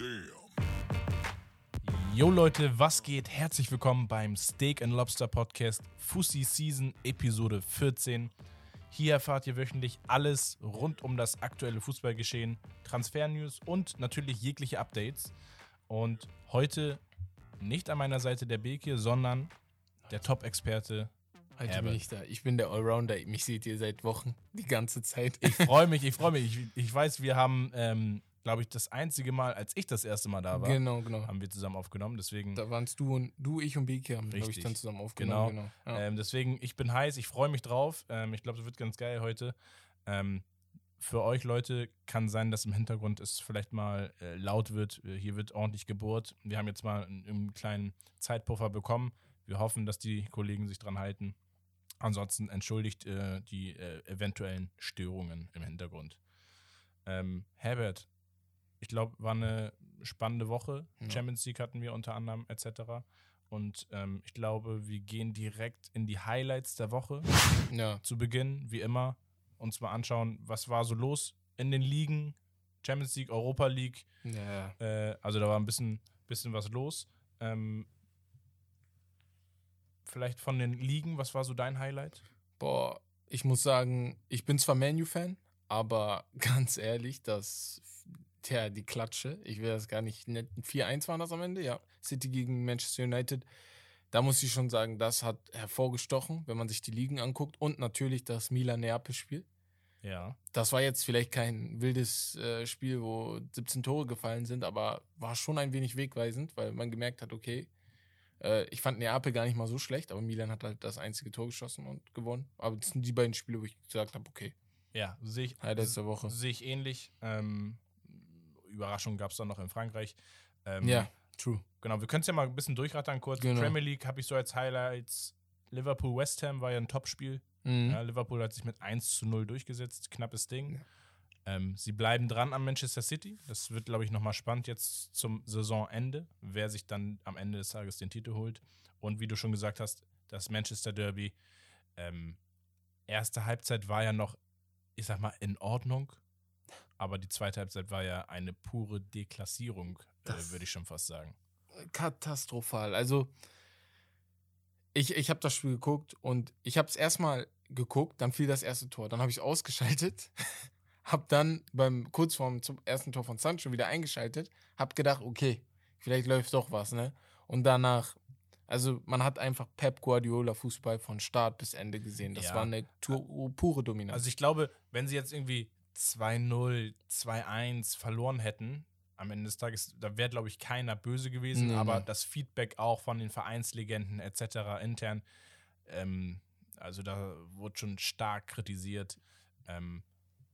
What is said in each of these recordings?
Damn. Yo Leute, was geht? Herzlich willkommen beim Steak and Lobster Podcast Fussi Season Episode 14. Hier erfahrt ihr wöchentlich alles rund um das aktuelle Fußballgeschehen, Transfernews und natürlich jegliche Updates. Und heute nicht an meiner Seite der Beke, sondern der Top-Experte. Heute Herbert. bin ich da. Ich bin der Allrounder. Mich seht ihr seit Wochen, die ganze Zeit. Ich freue mich, ich freue mich. Ich, ich weiß, wir haben, ähm, glaube ich, das einzige Mal, als ich das erste Mal da war, genau, genau. haben wir zusammen aufgenommen. Deswegen Da waren es du und du, ich und Beke haben, glaube ich, dann zusammen aufgenommen. Genau. Ja. Ähm, deswegen, ich bin heiß, ich freue mich drauf. Ähm, ich glaube, es wird ganz geil heute. Ähm, für euch Leute kann sein, dass im Hintergrund es vielleicht mal äh, laut wird. Äh, Hier wird ordentlich gebohrt. Wir haben jetzt mal einen, einen kleinen Zeitpuffer bekommen. Wir hoffen, dass die Kollegen sich dran halten. Ansonsten entschuldigt äh, die äh, eventuellen Störungen im Hintergrund. Ähm, Herbert, ich glaube, war eine spannende Woche. Ja. Champions League hatten wir unter anderem etc. Und ähm, ich glaube, wir gehen direkt in die Highlights der Woche ja. zu Beginn, wie immer, uns mal anschauen, was war so los in den Ligen, Champions League, Europa League. ja. Äh, also da war ein bisschen, bisschen was los. Ähm, vielleicht von den Ligen, was war so dein Highlight? Boah, ich muss sagen, ich bin zwar Manu-Fan, aber ganz ehrlich, das, tja, die Klatsche, ich will das gar nicht nennen. 4-1 waren das am Ende, ja. City gegen Manchester United. Da muss ich schon sagen, das hat hervorgestochen, wenn man sich die Ligen anguckt. Und natürlich das Milan-Neapel-Spiel. Ja. Das war jetzt vielleicht kein wildes äh, Spiel, wo 17 Tore gefallen sind, aber war schon ein wenig wegweisend, weil man gemerkt hat, okay, äh, ich fand Neapel gar nicht mal so schlecht, aber Milan hat halt das einzige Tor geschossen und gewonnen. Aber das sind die beiden Spiele, wo ich gesagt habe, okay, Ja, sehe ich, Highlights der Woche. sehe ich ähnlich. Ähm, Überraschung gab es dann noch in Frankreich. Ähm, Ja, true. Genau, wir können es ja mal ein bisschen durchrattern kurz. Genau. Premier League habe ich so als Highlights. Liverpool West Ham war ja ein Topspiel. Mhm. Ja, Liverpool hat sich mit 1 zu 0 durchgesetzt, knappes Ding. Ja. Ähm, sie bleiben dran am Manchester City. Das wird, glaube ich, nochmal spannend jetzt zum Saisonende, wer sich dann am Ende des Tages den Titel holt. Und wie du schon gesagt hast, das Manchester Derby. Ähm, erste Halbzeit war ja noch, ich sag mal, in Ordnung. Aber die zweite Halbzeit war ja eine pure Deklassierung, äh, würde ich schon fast sagen. katastrophal. Also, ich, ich habe das Spiel geguckt und ich habe es erstmal geguckt, dann fiel das erste Tor. Dann habe ich es ausgeschaltet, habe dann beim kurz vorm zum ersten Tor von Sancho wieder eingeschaltet, habe gedacht, okay, vielleicht läuft doch was, ne? Und danach, also man hat einfach Pep Guardiola Fußball von Start bis Ende gesehen. Das Ja. war eine pure Dominanz. Also ich glaube, wenn sie jetzt irgendwie 2-0, 2-1 verloren hätten, am Ende des Tages, da wäre, glaube ich, keiner böse gewesen, Nee, aber nee. das Feedback auch von den Vereinslegenden etc. intern, ähm, also da wurde schon stark kritisiert, ähm,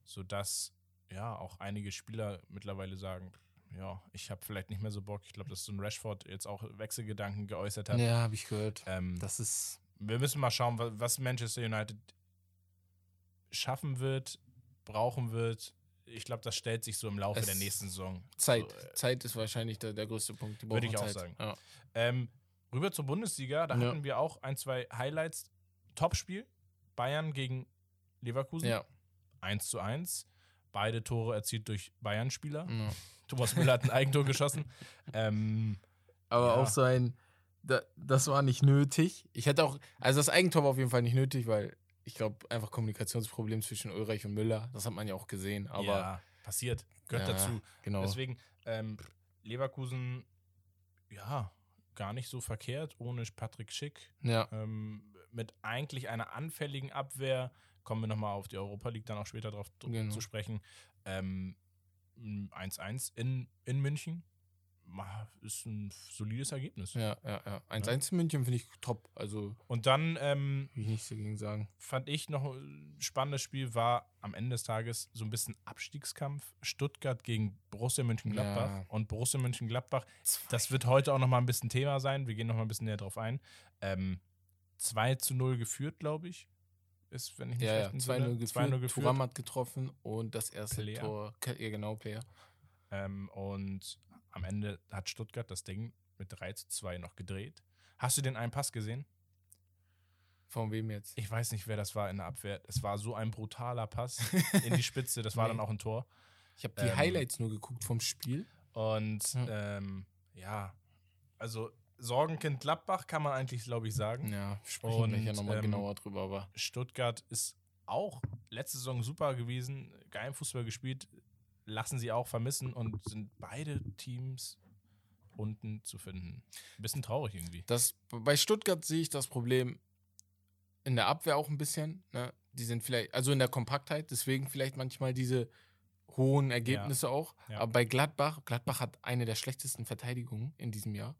sodass ja auch einige Spieler mittlerweile sagen, ja, ich habe vielleicht nicht mehr so Bock. Ich glaube, dass so ein Rashford jetzt auch Wechselgedanken geäußert hat. ja, habe ich gehört. Ähm, Das ist wir müssen mal schauen, wa- was Manchester United schaffen wird, brauchen wird. Ich glaube, das stellt sich so im Laufe Es- der nächsten Saison. Zeit. So, äh, Zeit ist wahrscheinlich der, der größte Punkt. Die Würde ich brauchen auch Zeit. sagen. Ja. ähm, rüber zur Bundesliga, da Ja. hatten wir auch ein, zwei Highlights. Topspiel, Bayern gegen Leverkusen, ja. 1 zu 1. Beide Tore erzielt durch Bayern-Spieler. ja. Thomas Müller hat ein Eigentor geschossen. Ähm, Aber auch so ein, da, das war nicht nötig. Ich hätte auch, also das Eigentor war auf jeden Fall nicht nötig, weil ich glaube, einfach Kommunikationsproblem zwischen Ulreich und Müller, das hat man ja auch gesehen. Aber ja, passiert, gehört Ja, dazu. genau. Deswegen, ähm, Leverkusen, ja, gar nicht so verkehrt, ohne Patrick Schick. ja, Ähm, mit eigentlich einer anfälligen Abwehr, kommen wir nochmal auf die Europa League dann auch später drauf zu- Genau. zu sprechen. Ähm, 1-1 in, in München ist ein solides Ergebnis. ja, ja, ja. 1-1 in München finde ich top. Also, Und dann ähm, ich nichts dagegen sagen. fand ich noch ein spannendes Spiel, war am Ende des Tages so ein bisschen Abstiegskampf. Stuttgart gegen Borussia Mönchengladbach. Ja. Und Borussia Mönchengladbach, das wird heute auch nochmal ein bisschen Thema sein. Wir gehen nochmal ein bisschen näher drauf ein. Ähm, 2 zu 0 geführt, glaube ich. Ist, wenn ich mich Ja, ja, recht entsinne. 2-0 geführt, 2-0 geführt. Thuram hat getroffen und das erste Player. Tor, ja genau, Player. Ähm, und am Ende hat Stuttgart das Ding mit 3 zu 2 noch gedreht. Hast du den einen Pass gesehen? Von wem jetzt? Ich weiß nicht, wer das war in der Abwehr. Es war so ein brutaler Pass in die Spitze. Das war Nee. dann auch ein Tor. Ich habe die Ähm, Highlights nur geguckt vom Spiel. Und Hm. ähm, ja, also Sorgenkind Gladbach kann man eigentlich, glaube ich, sagen. Ja, sprechen wir ja nochmal ähm, genauer drüber, aber Stuttgart ist auch letzte Saison super gewesen, geilen Fußball gespielt, lassen sie auch vermissen und sind beide Teams unten zu finden. Ein bisschen traurig irgendwie. das, bei Stuttgart sehe ich das Problem in der Abwehr auch ein bisschen. Ne? Die sind vielleicht, also in der Kompaktheit, deswegen vielleicht manchmal diese hohen Ergebnisse auch. Ja. Aber bei Gladbach, Gladbach hat eine der schlechtesten Verteidigungen in diesem Jahr.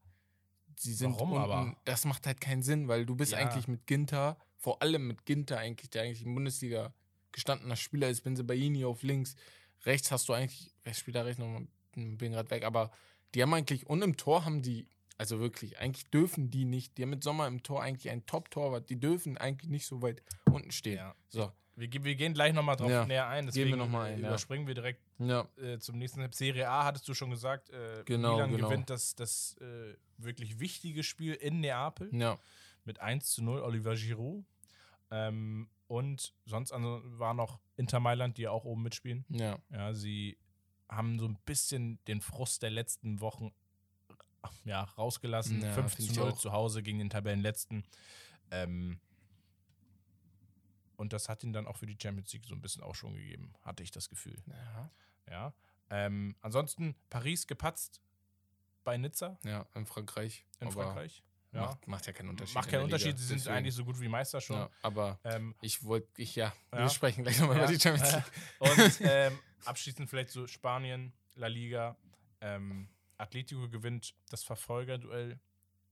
Sie sind Warum unten, aber? Das macht halt keinen Sinn, weil du bist Ja. eigentlich mit Ginter, vor allem mit Ginter eigentlich, der eigentlich in Bundesliga gestandener Spieler ist, Benzebaini auf links, rechts hast du eigentlich, wer spielt da rechts noch, bin gerade weg, aber die haben eigentlich, und im Tor haben die, also wirklich, eigentlich dürfen die nicht, die haben mit Sommer im Tor eigentlich einen Top-Torwart, die dürfen eigentlich nicht so weit unten stehen. Ja. So, Wir, wir gehen gleich nochmal drauf Ja. näher ein, Gehen wir deswegen noch mal ein, ja. überspringen wir direkt ja, äh, zum nächsten Serie A, hattest du schon gesagt. Äh, Genau, Milan genau. gewinnt das, das äh, wirklich wichtige Spiel in Neapel ja, mit 1 zu 0 Oliver Giroud. Ähm, und sonst war noch Inter Mailand, die ja auch oben mitspielen. ja, Ja, sie haben so ein bisschen den Frust der letzten Wochen ja, rausgelassen. Ja, 5 find zu ich 0 auch. zu Hause gegen den Tabellenletzten. Ähm, und das hat ihn dann auch für die Champions League so ein bisschen auch schon gegeben, hatte ich das Gefühl. ja, Ja. Ähm, ansonsten Paris gepatzt bei Nizza ja, in Frankreich. in Frankreich. Ja. Macht, macht ja keinen Unterschied. Macht in keinen Unterschied, sie sind deswegen. eigentlich so gut wie Meister schon. Ja, aber Ähm, ich wollte, ich, ja, Ja. wir sprechen gleich nochmal über die Champions League. Und ähm, abschließend vielleicht so Spanien, La Liga. Ähm, Atletico gewinnt das Verfolgerduell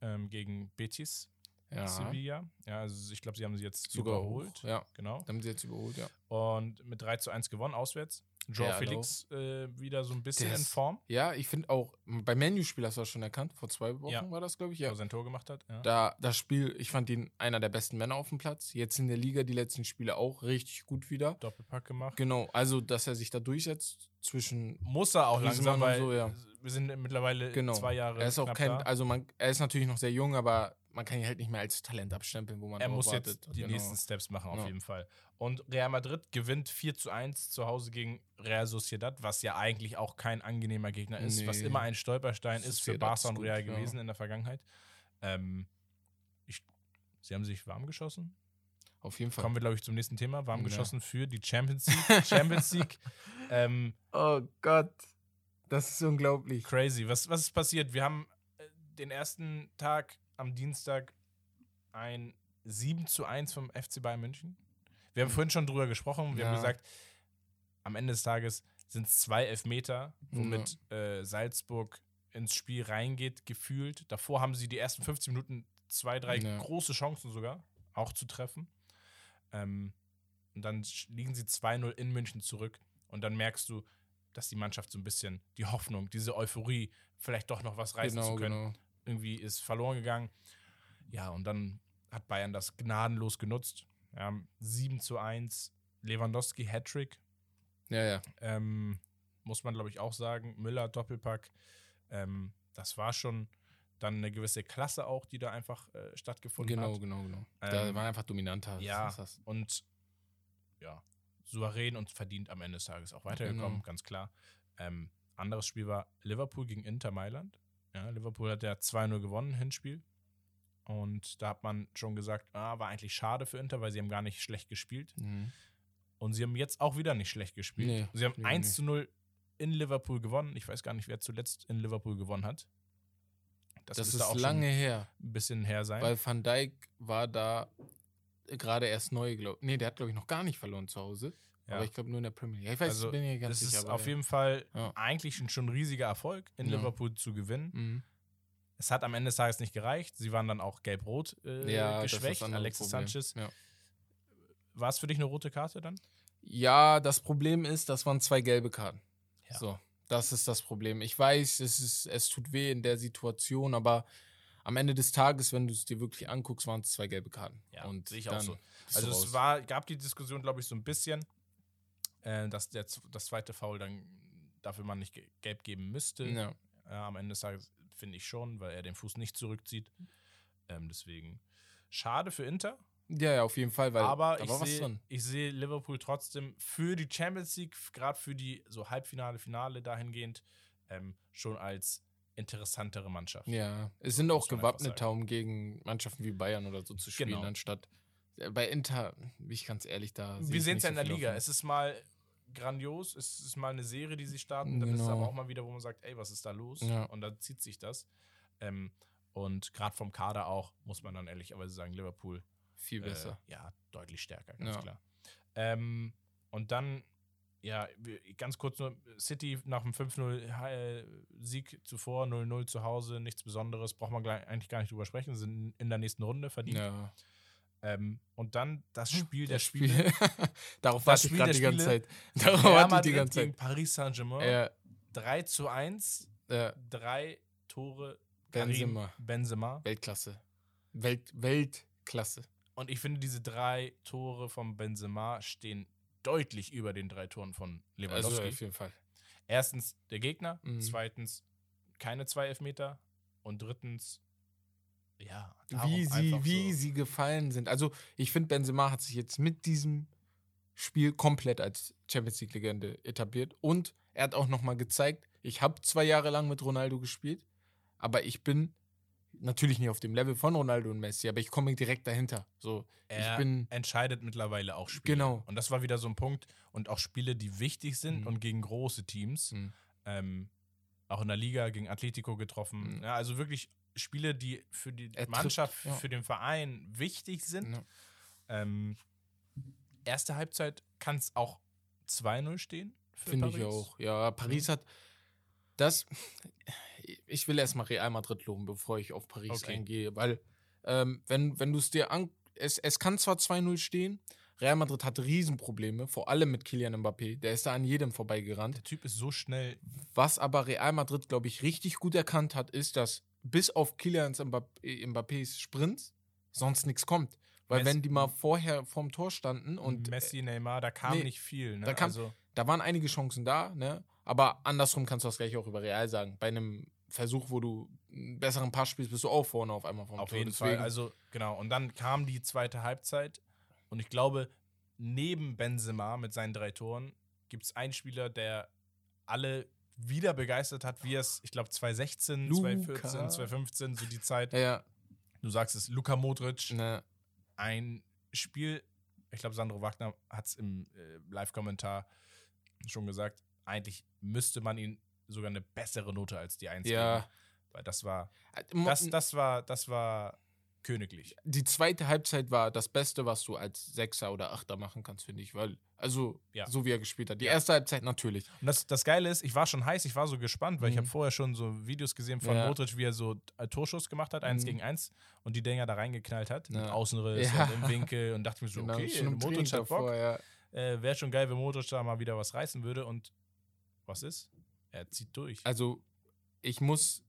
ähm, gegen Betis Ja, Sevilla. Ja, also ich glaube, sie haben sie jetzt sogar überholt. hoch. Ja, Genau. dann haben sie jetzt überholt, ja. Und mit 3 zu 1 gewonnen auswärts. Joao Ja, Felix äh, wieder so ein bisschen Der in ist- Form, Ja, ich finde auch, bei Menu-Spiel hast du das schon erkannt, vor zwei Wochen Ja. war das, glaube ich, ja. wo er sein Tor gemacht hat. Ja. Da, das Spiel, ich fand ihn einer der besten Männer auf dem Platz. Jetzt in der Liga die letzten Spiele auch richtig gut wieder. Doppelpack gemacht. Genau, also dass er sich da durchsetzt zwischen. Muss er auch langsam, und weil so, ja. wir sind mittlerweile Genau. zwei Jahre Er ist auch kein, also man, er ist natürlich noch sehr jung, aber man kann ihn halt nicht mehr als Talent abstempeln, wo man Er muss wartet. jetzt die Genau. nächsten Steps machen, auf Ja. jeden Fall. Und Real Madrid gewinnt 4 zu 1 zu Hause gegen Real Sociedad, was ja eigentlich auch kein angenehmer Gegner ist, was Nee. immer ein Stolperstein ist für Sociedad Barca und gut, Real ja. gewesen in der Vergangenheit. Ähm, ich, sie haben sich warm geschossen. Auf jeden Fall. Kommen wir, glaube ich, zum nächsten Thema. Warm Ja. geschossen für die Champions League. Champions League. Ähm, Oh Gott, das ist unglaublich. crazy. Was, was ist passiert? Wir haben äh, den ersten Tag am Dienstag ein 7 zu 1 vom FC Bayern München. Wir haben vorhin schon drüber gesprochen. Wir haben Ja. gesagt, am Ende des Tages sind es zwei Elfmeter, womit äh, Salzburg ins Spiel reingeht, gefühlt. Davor haben sie die ersten 15 Minuten zwei, drei Ja. große Chancen sogar, auch zu treffen. Ähm, und dann liegen sie 2-0 in München zurück. Und dann merkst du, dass die Mannschaft so ein bisschen die Hoffnung, diese Euphorie, vielleicht doch noch was reißen Genau, zu können, genau. Irgendwie ist verloren gegangen. Ja, und dann hat Bayern das gnadenlos genutzt. Ja, 7 zu 1, Lewandowski Hattrick, Ja, ja. ähm, muss man glaube ich auch sagen. Müller Doppelpack, ähm, das war schon dann eine gewisse Klasse auch, die da einfach äh, stattgefunden Genau, hat. genau, genau. da Ähm, war einfach dominanter. ja. Das das. Und ja, souverän und verdient am Ende des Tages auch weitergekommen, Genau. ganz klar. Ähm, anderes Spiel war Liverpool gegen Inter Mailand. Ja, Liverpool hat ja 2-0 gewonnen, Hinspiel. Und da hat man schon gesagt, ah, war eigentlich schade für Inter, weil sie haben gar nicht schlecht gespielt. Mhm. Und sie haben jetzt auch wieder nicht schlecht gespielt. Nee, sie haben nee, 1 nee. zu 0 in Liverpool gewonnen. Ich weiß gar nicht, wer zuletzt in Liverpool gewonnen hat. Das, müsste ist auch lange schon her, ein bisschen her sein. weil Van Dijk war da gerade erst neu, glaube Nee, der hat, glaube ich, noch gar nicht verloren zu Hause. Ja. Aber ich glaube nur in der Premier League. Ich weiß, Also, bin mir ganz das sicher. ist aber auf ja. jeden Fall Ja. eigentlich ein, schon ein riesiger Erfolg, in. Liverpool zu gewinnen. Mhm. Es hat am Ende des Tages nicht gereicht. Sie waren dann auch gelb-rot äh, ist geschwächt. Alexis Problem. Sanchez. War es für dich eine rote Karte dann? Ja, das Problem ist, das waren zwei gelbe Karten. So, das ist das Problem. Ich weiß, es, ist, es tut weh in der Situation, aber am Ende des Tages, wenn du es dir wirklich anguckst, waren es zwei gelbe Karten. Ja, sehe ich auch so. Also es war, gab die Diskussion, glaube ich, so ein bisschen, äh, dass der, das zweite Foul dann dafür man nicht ge- gelb geben müsste. Ja. Ja, am Ende des Tages finde ich schon, weil er den Fuß nicht zurückzieht. Ähm, deswegen schade für Inter, ja, ja, auf jeden Fall, weil aber ich sehe sehe Liverpool trotzdem für die Champions League, gerade für die so Halbfinale, Finale dahingehend, ähm, schon als interessantere Mannschaft. Ja, es sind auch gewappneter, um gegen Mannschaften wie Bayern oder so zu spielen, Genau. anstatt äh, bei Inter, bin ich ganz ehrlich, da. sehe Wir sehen es ja in der Liga. Hoffnung. Es ist mal grandios, es ist mal eine Serie, die sie starten, dann ist es Genau. aber auch mal wieder, wo man sagt, ey, was ist da los? Ja. Und dann zieht sich das. Ähm, und gerade vom Kader auch, muss man dann ehrlicherweise sagen, Liverpool Viel besser. Äh, ja, deutlich stärker, ganz Ja. klar. Ähm, und dann, ja, ganz kurz nur, City nach dem 5-0-Sieg zuvor, 0-0 zu Hause, nichts Besonderes, braucht man eigentlich gar nicht drüber sprechen, sind in der nächsten Runde verdient. ja. Ähm, und dann das Spiel der Spiele. Darauf warte ich gerade die ganze. Zeit. Darauf warte ich die ganze gegen Zeit. Paris Saint-Germain. Ja, 3 zu 1, ja, drei Tore Karim Benzema. Benzema. Weltklasse. Welt, Weltklasse. Und ich finde, diese drei Tore von Benzema stehen deutlich über den drei Toren von Lewandowski. Also auf jeden Fall. Erstens der Gegner, Mhm. zweitens keine zwei Elfmeter und drittens, ja, Wie sie, wie so. sie gefallen sind. Also, ich finde, Benzema hat sich jetzt mit diesem Spiel komplett als Champions League-Legende etabliert. Und er hat auch nochmal gezeigt, ich habe zwei Jahre lang mit Ronaldo gespielt, aber ich bin natürlich nicht auf dem Level von Ronaldo und Messi, aber ich komme direkt dahinter. So, er entscheidet mittlerweile auch Spiele. Genau. Und das war wieder so ein Punkt. Und auch Spiele, die wichtig sind Mhm. und gegen große Teams. Mhm. Ähm, auch in der Liga gegen Atletico getroffen. Mhm. Ja, also wirklich Spiele, die für die Er trifft, Mannschaft, ja. für den Verein wichtig sind. Ja. Ähm, erste Halbzeit kann es auch 2-0 stehen. Finde ich auch. Ja, Paris hat das. Ich will erstmal Real Madrid loben, bevor ich auf Paris Okay. eingehe, weil, ähm, wenn, wenn du es dir an. Es, es kann zwar 2-0 stehen, Real Madrid hat Riesenprobleme, vor allem mit Kylian Mbappé. Der ist da an jedem vorbeigerannt. Der Typ ist so schnell. Was aber Real Madrid, glaube ich, richtig gut erkannt hat, ist, dass bis auf Kylian Mbappé, Mbappés Sprints sonst nichts kommt. Weil Messi- wenn die mal vorher vorm Tor standen und Messi, Neymar, da kam nee, nicht viel. Ne? da kam- also, da waren einige Chancen da, ne? Aber andersrum kannst du das gleich auch über Real sagen. Bei einem Versuch, wo du einen besseren Pass spielst, bist du auch vorne auf einmal vom auf Tor. jeden Deswegen- Fall. Also, genau. Und dann kam die zweite Halbzeit. Und ich glaube, neben Benzema mit seinen drei Toren gibt es einen Spieler, der alle wieder begeistert hat, wie es, ich glaube, 2016, Luka. 2014, 2015, so die Zeit. ja, Du sagst es, Luka Modric, ne, ein Spiel, ich glaube, Sandro Wagner hat es im äh, Live-Kommentar schon gesagt, eigentlich müsste man ihn sogar eine bessere Note als die 1 ja. geben. Weil das war, Mo- das, das war, das war königlich. Die zweite Halbzeit war das Beste, was du als Sechser oder Achter machen kannst, finde ich. Weil, also, Ja. so wie er gespielt hat. Die Ja. erste Halbzeit natürlich. Und das, das Geile ist, ich war schon heiß, ich war so gespannt, weil ich Mhm. habe vorher schon so Videos gesehen von Ja. Modric, wie er so äh, Torschuss gemacht hat, eins Mhm. gegen eins, und die Dinger da reingeknallt hat, mit Ja. Außenriss Ja. und im Winkel und dachte mir so, Genau, okay, schon Modric hat Bock. davor. Äh, Wäre schon geil, wenn Modric da mal wieder was reißen würde und was ist? Er zieht durch. Also, ich muss,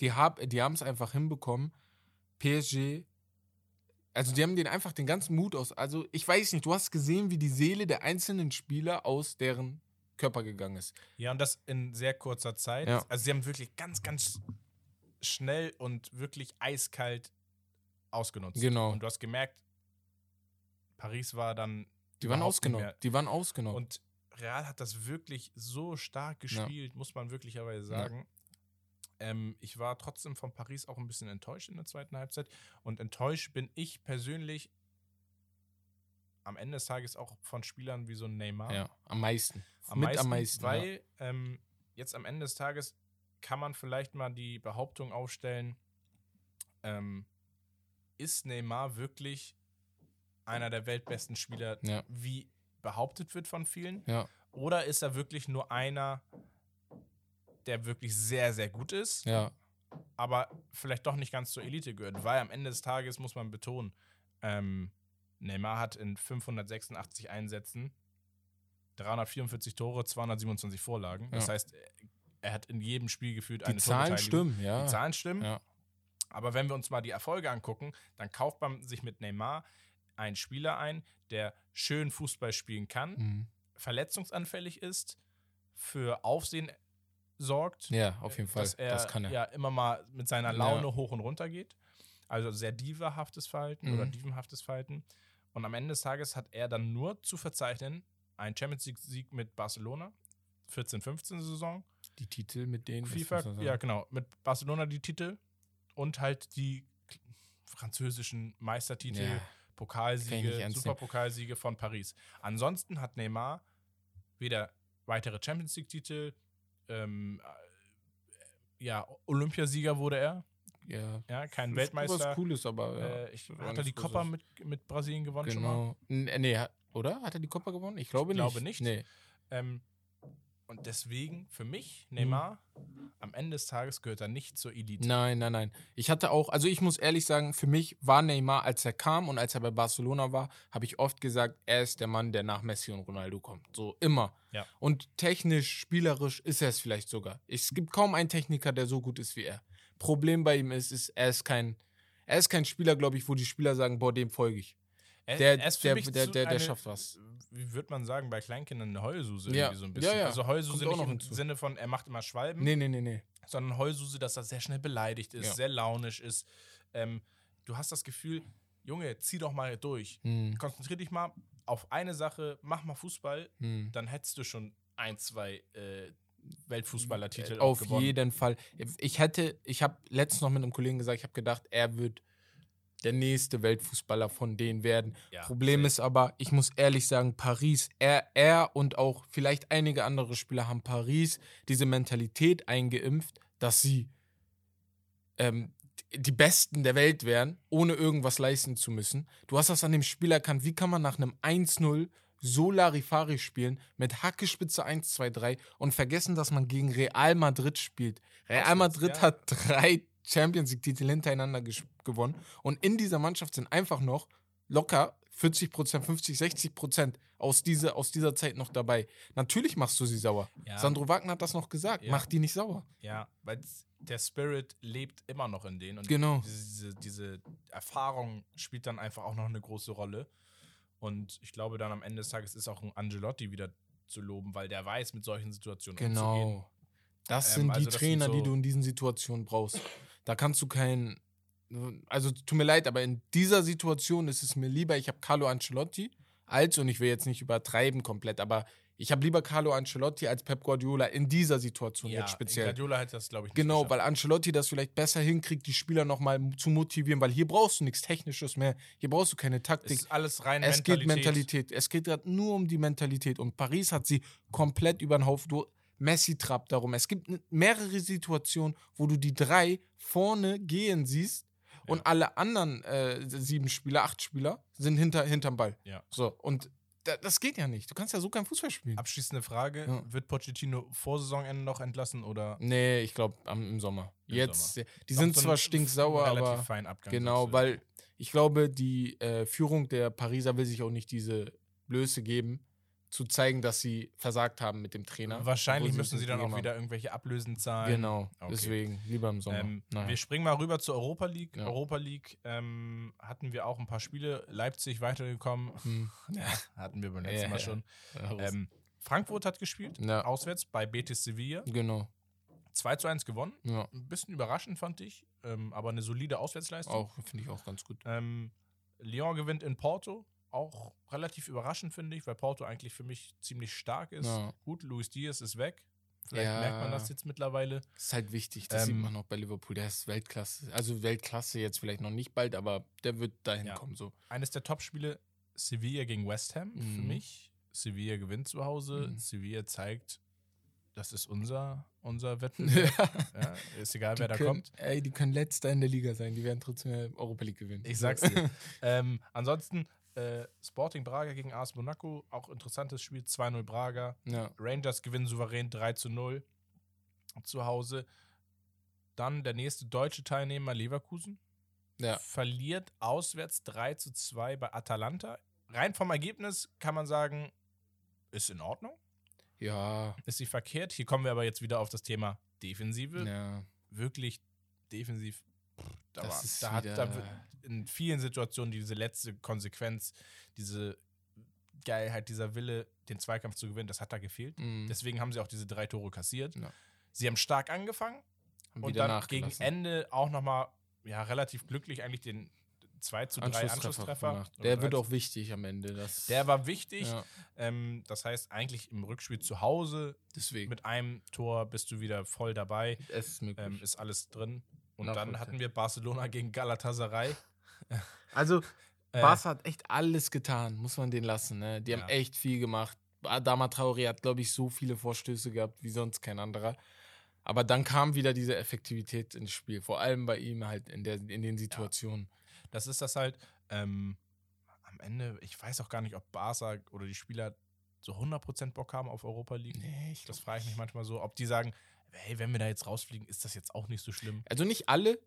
die, hab, die haben es einfach hinbekommen. PSG, also die haben den einfach den ganzen Mut aus. Also, ich weiß nicht, du hast gesehen, wie die Seele der einzelnen Spieler aus deren Körper gegangen ist. Ja, und das in sehr kurzer Zeit. Ja. Also sie haben wirklich ganz, ganz schnell und wirklich eiskalt ausgenutzt. Genau. Und du hast gemerkt, Paris war dann Die waren ausgenommen. mehr- Die waren ausgenommen. Und Real hat das wirklich so stark gespielt, muss man wirklicherweise sagen. Ähm, ich war trotzdem von Paris auch ein bisschen enttäuscht in der zweiten Halbzeit. Und enttäuscht bin ich persönlich am Ende des Tages auch von Spielern wie so ein Neymar. ja, am meisten. Am Mit meisten, am meisten. Weil ähm, jetzt am Ende des Tages kann man vielleicht mal die Behauptung aufstellen, ähm, ist Neymar wirklich einer der weltbesten Spieler, Ja. wie behauptet wird von vielen? ja. ja. Oder ist er wirklich nur einer, der wirklich sehr, sehr gut ist, Ja, aber vielleicht doch nicht ganz zur Elite gehört? Weil am Ende des Tages muss man betonen, ähm, Neymar hat in 586 Einsätzen 344 Tore, 227 Vorlagen. Das Ja. heißt, er hat in jedem Spiel gefühlt die eine Zahlen Torbeteiligung. stimmen, ja. Die Zahlen stimmen. Ja. Aber wenn wir uns mal die Erfolge angucken, dann kauft man sich mit Neymar einen Spieler ein, der schön Fußball spielen kann, Mhm. verletzungsanfällig ist, für Aufsehen sorgt, Ja, auf jeden Fall. dass er das kann er. ja immer mal mit seiner Ja. Laune hoch und runter geht. Also sehr divahaftes Verhalten Mhm. oder dievenhaftes Verhalten. Und am Ende des Tages hat er dann nur zu verzeichnen, ein Champions League-Sieg mit Barcelona, 14-15 Saison, die Titel mit denen. FIFA, ja genau, mit Barcelona die Titel und halt die französischen Meistertitel, Ja. Pokalsiege, Superpokalsiege von Paris. Ansonsten hat Neymar weder weitere Champions League-Titel, ähm, äh, ja, Olympiasieger wurde er, Ja. ja, kein Ist Weltmeister. Was Cooles, aber. Ja. Äh, ich, hat er die Copa mit, mit Brasilien gewonnen schon mal? Genau. N- Nee, oder? Hat er die Copa gewonnen? Ich glaube, glaube nicht. nicht. Nee. Ähm, und deswegen, für mich, Mhm. Neymar, am Ende des Tages gehört er nicht zur Elite. Nein, nein, nein. Ich hatte auch, also ich muss ehrlich sagen, für mich war Neymar, als er kam und als er bei Barcelona war, habe ich oft gesagt, er ist der Mann, der nach Messi und Ronaldo kommt. So immer. Ja. Und technisch, spielerisch ist er es vielleicht sogar. Es gibt kaum einen Techniker, der so gut ist wie er. Problem bei ihm ist, ist er ist kein, er ist kein Spieler, glaube ich, wo die Spieler sagen, boah, dem folge ich. Er, Der, er der, der, der, der schafft was. Wie würde man sagen, bei Kleinkindern eine Heulsuse Ja. irgendwie so ein bisschen. Ja, ja. Also Heulsuse nicht im. Sinne von, er macht immer Schwalben, Nee, nee, nee, nee. sondern Heulsuse, dass er sehr schnell beleidigt ist, sehr launisch ist. Ähm, du hast das Gefühl, Junge, zieh doch mal durch. Hm, Konzentrier dich mal auf eine Sache, mach mal Fußball, hm. dann hättest du schon ein, zwei äh, Weltfußballertitel Auf jeden Fall. Ich hätte, ich habe letztens noch mit einem Kollegen gesagt, ich habe gedacht, er wird der nächste Weltfußballer von denen werden. Ja, Problem ist aber, ich muss ehrlich sagen, Paris, er, er und auch vielleicht einige andere Spieler haben Paris diese Mentalität eingeimpft, dass sie ähm, die Besten der Welt wären, ohne irgendwas leisten zu müssen. Du hast das an dem Spiel erkannt. Wie kann man nach einem 1-0 so Larifari spielen mit Hackespitze 1, 2, 3 und vergessen, dass man gegen Real Madrid spielt? Real Madrid ja. hat drei Champions League-Titel hintereinander gewonnen und in dieser Mannschaft sind einfach noch locker 40 Prozent, 50, 60 Prozent aus, diese, aus dieser Zeit noch dabei. Natürlich machst du sie sauer. Ja. Sandro Wagner hat das noch gesagt. Ja. Mach die nicht sauer. Ja, weil der Spirit lebt immer noch in denen. Und Genau. Diese, diese Erfahrung spielt dann einfach auch noch eine große Rolle. Und ich glaube, dann am Ende des Tages ist auch ein Angelotti wieder zu loben, weil der weiß, mit solchen Situationen umzugehen. Genau. Das Ähm, sind die also das sind Trainer, die so- du in diesen Situationen brauchst. Da kannst du keinen. Also, tut mir leid, aber in dieser Situation ist es mir lieber, ich habe Carlo Ancelotti als, und ich will jetzt nicht übertreiben komplett, aber ich habe lieber Carlo Ancelotti als Pep Guardiola in dieser Situation Ja, jetzt speziell. Guardiola hat das, glaube ich, nicht Genau, geschafft. weil Ancelotti das vielleicht besser hinkriegt, die Spieler nochmal zu motivieren, weil hier brauchst du nichts Technisches mehr, hier brauchst du keine es Taktik. ist alles rein Es Mentalität. geht Mentalität. Es geht gerade nur um die Mentalität. Und Paris hat sie komplett über den Haufen. Du, Messi trappt darum. Es gibt mehrere Situationen, wo du die drei vorne gehen siehst und Ja. alle anderen äh, sieben Spieler, acht Spieler sind hinter, hinterm Ball. Ja. So, und da, das geht ja nicht. Du kannst ja so kein Fußball spielen. Abschließende Frage: Ja. Wird Pochettino vor Saisonende noch entlassen oder? Nee, ich glaube im Sommer. Im Jetzt, Sommer. die Noch sind zwar stinksauer, aber feinen Abgang Genau, weil ich glaube, die äh, Führung der Pariser will sich auch nicht diese Blöße geben, zu zeigen, dass sie versagt haben mit dem Trainer. Wahrscheinlich müssen sie dann auch wieder irgendwelche Ablösen zahlen. Genau, Okay. deswegen lieber im Sommer. Ähm, Naja. Wir springen mal rüber zur Europa League. Ja. Europa League ähm, hatten wir auch ein paar Spiele. Leipzig weitergekommen. Hm. Ja, hatten wir beim letzten Ja, Mal schon. Ähm, Frankfurt hat gespielt, auswärts bei Betis Sevilla. genau. 2 zu 1 gewonnen. Ein bisschen überraschend fand ich, ähm, aber eine solide Auswärtsleistung. auch finde ich auch ganz gut. Ähm, Lyon gewinnt in Porto. Auch relativ überraschend, finde ich, weil Porto eigentlich für mich ziemlich stark ist. Ja. Gut, Luis Diaz ist weg. Vielleicht Ja. merkt man das jetzt mittlerweile. Das ist halt wichtig, das Ähm, sieht man auch bei Liverpool. Der ist Weltklasse. Also Weltklasse jetzt vielleicht noch nicht bald, aber der wird dahin Ja. kommen. So. Eines der Top-Spiele, Sevilla gegen West Ham für Mhm. mich. Sevilla gewinnt zu Hause. Mhm. Sevilla zeigt, das ist unser, unser Wettbewerb. ja, ist egal, wer Die da können, kommt. Ey, die können letzter in der Liga sein. Die werden trotzdem Europa League gewinnen. Ich sag's dir. ähm, ansonsten, äh, Sporting Braga gegen AS Monaco, auch interessantes Spiel, 2-0 Braga. ja. Rangers gewinnen souverän 3 zu 0 zu Hause. Dann der nächste deutsche Teilnehmer, Leverkusen, Ja. verliert auswärts 3 zu 2 bei Atalanta. Rein vom Ergebnis kann man sagen, ist in Ordnung, Ja. ist nicht verkehrt. Hier kommen wir aber jetzt wieder auf das Thema Defensive. Ja. Wirklich defensiv. Da, Das war, ist da hat da in vielen Situationen diese letzte Konsequenz, diese Geilheit, dieser Wille, den Zweikampf zu gewinnen, das hat da gefehlt. Mhm. Deswegen haben sie auch diese drei Tore kassiert. Ja. Sie haben stark angefangen Haben und dann gegen. Ende auch nochmal ja, relativ glücklich eigentlich den 2 zu 3 Anschlusstreffer. gemacht. Der wird auch wichtig am Ende. Das, Der war wichtig. ja, Ähm, das heißt, eigentlich im Rückspiel zu Hause deswegen. mit einem Tor bist du wieder voll dabei. es ist möglich. Ähm, ist alles drin. Und Na, dann hatten ja. wir Barcelona gegen Galatasaray. also, Äh, Barca hat echt alles getan, muss man den lassen. Ne? Die Ja. haben echt viel gemacht. Adama Traoré hat, glaube ich, so viele Vorstöße gehabt wie sonst kein anderer. Aber dann kam wieder diese Effektivität ins Spiel, vor allem bei ihm halt in, der, in den Situationen. Das ist das halt. Ähm, am Ende, ich weiß auch gar nicht, ob Barca oder die Spieler so 100% Bock haben auf Europa League. Nee, ich Das frage ich mich manchmal so, ob die sagen, hey, wenn wir da jetzt rausfliegen, ist das jetzt auch nicht so schlimm. Also nicht alle,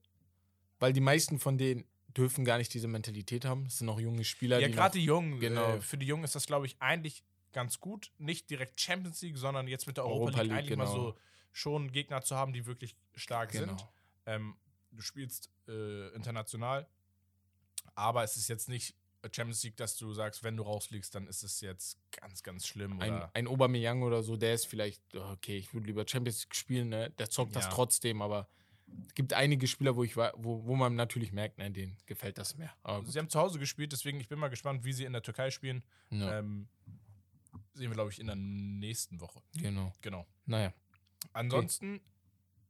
weil die meisten von denen dürfen gar nicht diese Mentalität haben. Das sind auch junge Spieler, Ja, gerade die Jungen. genau. Äh, für die Jungen ist das, glaube ich, eigentlich ganz gut. Nicht direkt Champions League, sondern jetzt mit der Europa, Europa League, League, eigentlich mal genau. so schon Gegner zu haben, die wirklich stark Genau. sind. Ähm, du spielst äh, international, aber es ist jetzt nicht Champions League, dass du sagst, wenn du rausfliegst, dann ist es jetzt ganz, ganz schlimm. Ein, ein Aubameyang oder so, der ist vielleicht, okay, ich würde lieber Champions League spielen, ne? der zockt das Ja. trotzdem, aber es gibt einige Spieler, wo, ich, wo, wo man natürlich merkt, ne, denen gefällt das mehr. Aber sie haben zu Hause gespielt, deswegen ich bin mal gespannt, wie sie in der Türkei spielen. ja, Ähm, sehen wir, glaube ich, in der nächsten Woche. genau. Genau. Naja. Ansonsten,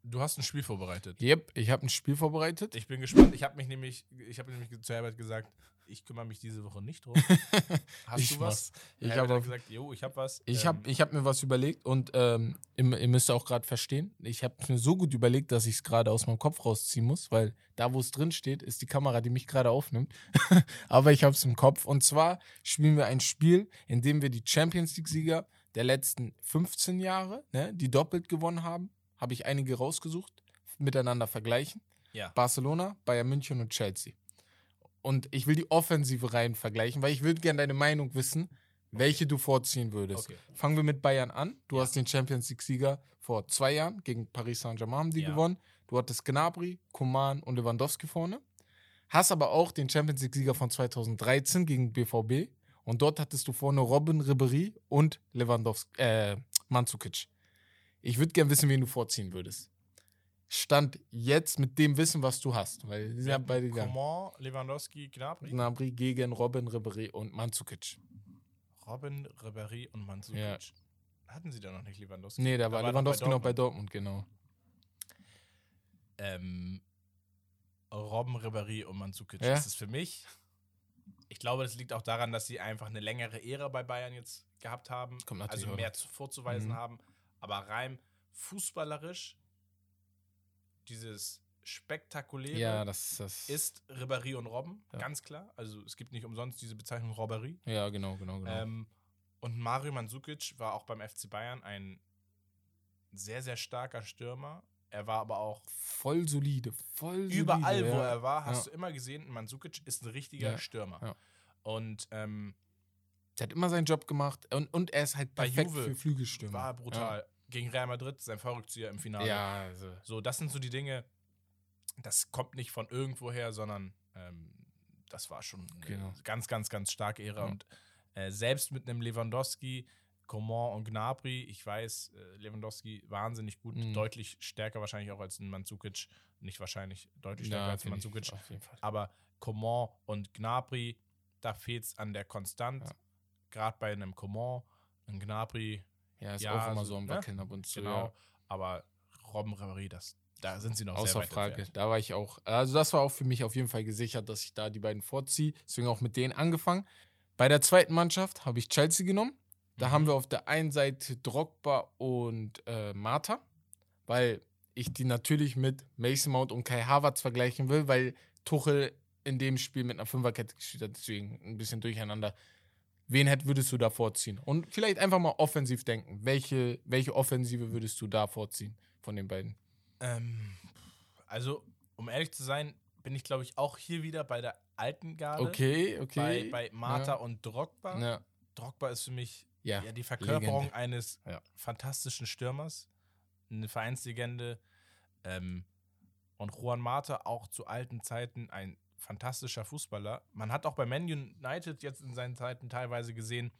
du hast ein Spiel vorbereitet. Yep, ich habe ein Spiel vorbereitet. Ich bin gespannt. Ich habe mich nämlich, ich habe nämlich zu Herbert gesagt, ich kümmere mich diese Woche nicht drum. Hast Ich du was? Ich Herbert habe gesagt, jo, ich habe was. Ich Ähm, habe hab mir was überlegt und ähm, ihr, ihr müsst auch gerade verstehen, ich habe mir so gut überlegt, dass ich es gerade aus meinem Kopf rausziehen muss, weil da, wo es drin steht, ist die Kamera, die mich gerade aufnimmt. Aber ich habe es im Kopf. Und zwar spielen wir ein Spiel, in dem wir die Champions League-Sieger der letzten 15 Jahre, ne, die doppelt gewonnen haben, habe ich einige rausgesucht, miteinander vergleichen. Ja. Barcelona, Bayern München und Chelsea. Und ich will die offensive Reihen vergleichen, weil ich würde gerne deine Meinung wissen, welche du vorziehen würdest. Okay. Fangen wir mit Bayern an. Du Ja. hast den Champions League-Sieger vor zwei Jahren gegen Paris Saint-Germain haben die Ja. gewonnen. Du hattest Gnabry, Coman und Lewandowski vorne. Hast aber auch den Champions League-Sieger von 2013 gegen BVB. Und dort hattest du vorne Robin Ribéry und Lewandowski, äh, Mandzukic. Ich würde gerne wissen, wen du vorziehen würdest. Stand jetzt mit dem Wissen, was du hast. Weil die sind ja beide gegangen. Coman, Lewandowski, Gnabry, Gnabry gegen Robin Ribéry und Mandzukic. Robin, Ribéry und Mandzukic. Ja. Hatten sie da noch nicht Lewandowski? Nee, da Da war war noch Lewandowski bei noch bei Dortmund, genau. Ähm, Robin, Ribéry und Mandzukic. Ja. Das ist für mich. Ich glaube, das liegt auch daran, dass sie einfach eine längere Ära bei Bayern jetzt gehabt haben. Also mehr zu, vorzuweisen Mhm. haben. Aber rein fußballerisch, dieses spektakuläre Ja, das ist das. ist Ribéry und Robben, Ja. ganz klar. Also es gibt nicht umsonst diese Bezeichnung Robbery. ja, genau, genau, genau. Ähm, und Mario Mandzukic war auch beim FC Bayern ein sehr, sehr starker Stürmer. Er war aber auch voll solide, voll überall, solide, wo ja. er war, hast du immer gesehen, Mandzukic ist ein richtiger Stürmer. Und ähm, Der hat immer seinen Job gemacht und, und er ist halt Bei perfekt Juve für Flügelstürmer. war brutal. Gegen Real Madrid, sein Verrückzieher im Finale. ja also. So, das sind so die Dinge, das kommt nicht von irgendwoher, sondern ähm, das war schon eine Genau. ganz, ganz, ganz starke Ära. Ja. Und äh, selbst mit einem Lewandowski, Coman und Gnabry, ich weiß, äh, Lewandowski wahnsinnig gut, Mhm. deutlich stärker wahrscheinlich auch als ein Mandzukic. Nicht wahrscheinlich, deutlich stärker Ja, als Mandzukic. auf jeden Fall. Aber Coman und Gnabry, da fehlt es an der Konstanz. Ja. Gerade bei einem Coman, ein Gnabry, Ja, ist Ja, auch immer so, so am ne? Wackeln ab und zu. genau. Ja. Aber Robben Ribéry, das, da sind sie noch sehr Außer Frage. entfernt. Da war ich auch. Also, das war auch für mich auf jeden Fall gesichert, dass ich da die beiden vorziehe. Deswegen auch mit denen angefangen. Bei der zweiten Mannschaft habe ich Chelsea genommen. Da Mhm. haben wir auf der einen Seite Drogba und äh, Marta, weil ich die natürlich mit Mason Mount und Kai Havertz vergleichen will, weil Tuchel in dem Spiel mit einer Fünferkette gespielt hat. Deswegen ein bisschen durcheinander. Wen hätt, würdest du da vorziehen? Und vielleicht einfach mal offensiv denken. Welche, welche Offensive würdest du da vorziehen von den beiden? Ähm, also, um ehrlich zu sein, bin ich, glaube ich, auch hier wieder bei der alten Garde. Okay, okay. Bei, bei Marta Ja. und Drogba. Ja, Drogba ist für mich ja. ja, die Verkörperung Legende. eines fantastischen Stürmers. Eine Vereinslegende. Ähm, und Juan Mata auch zu alten Zeiten ein fantastischer Fußballer. Man hat auch bei Man United jetzt in seinen Zeiten teilweise gesehen,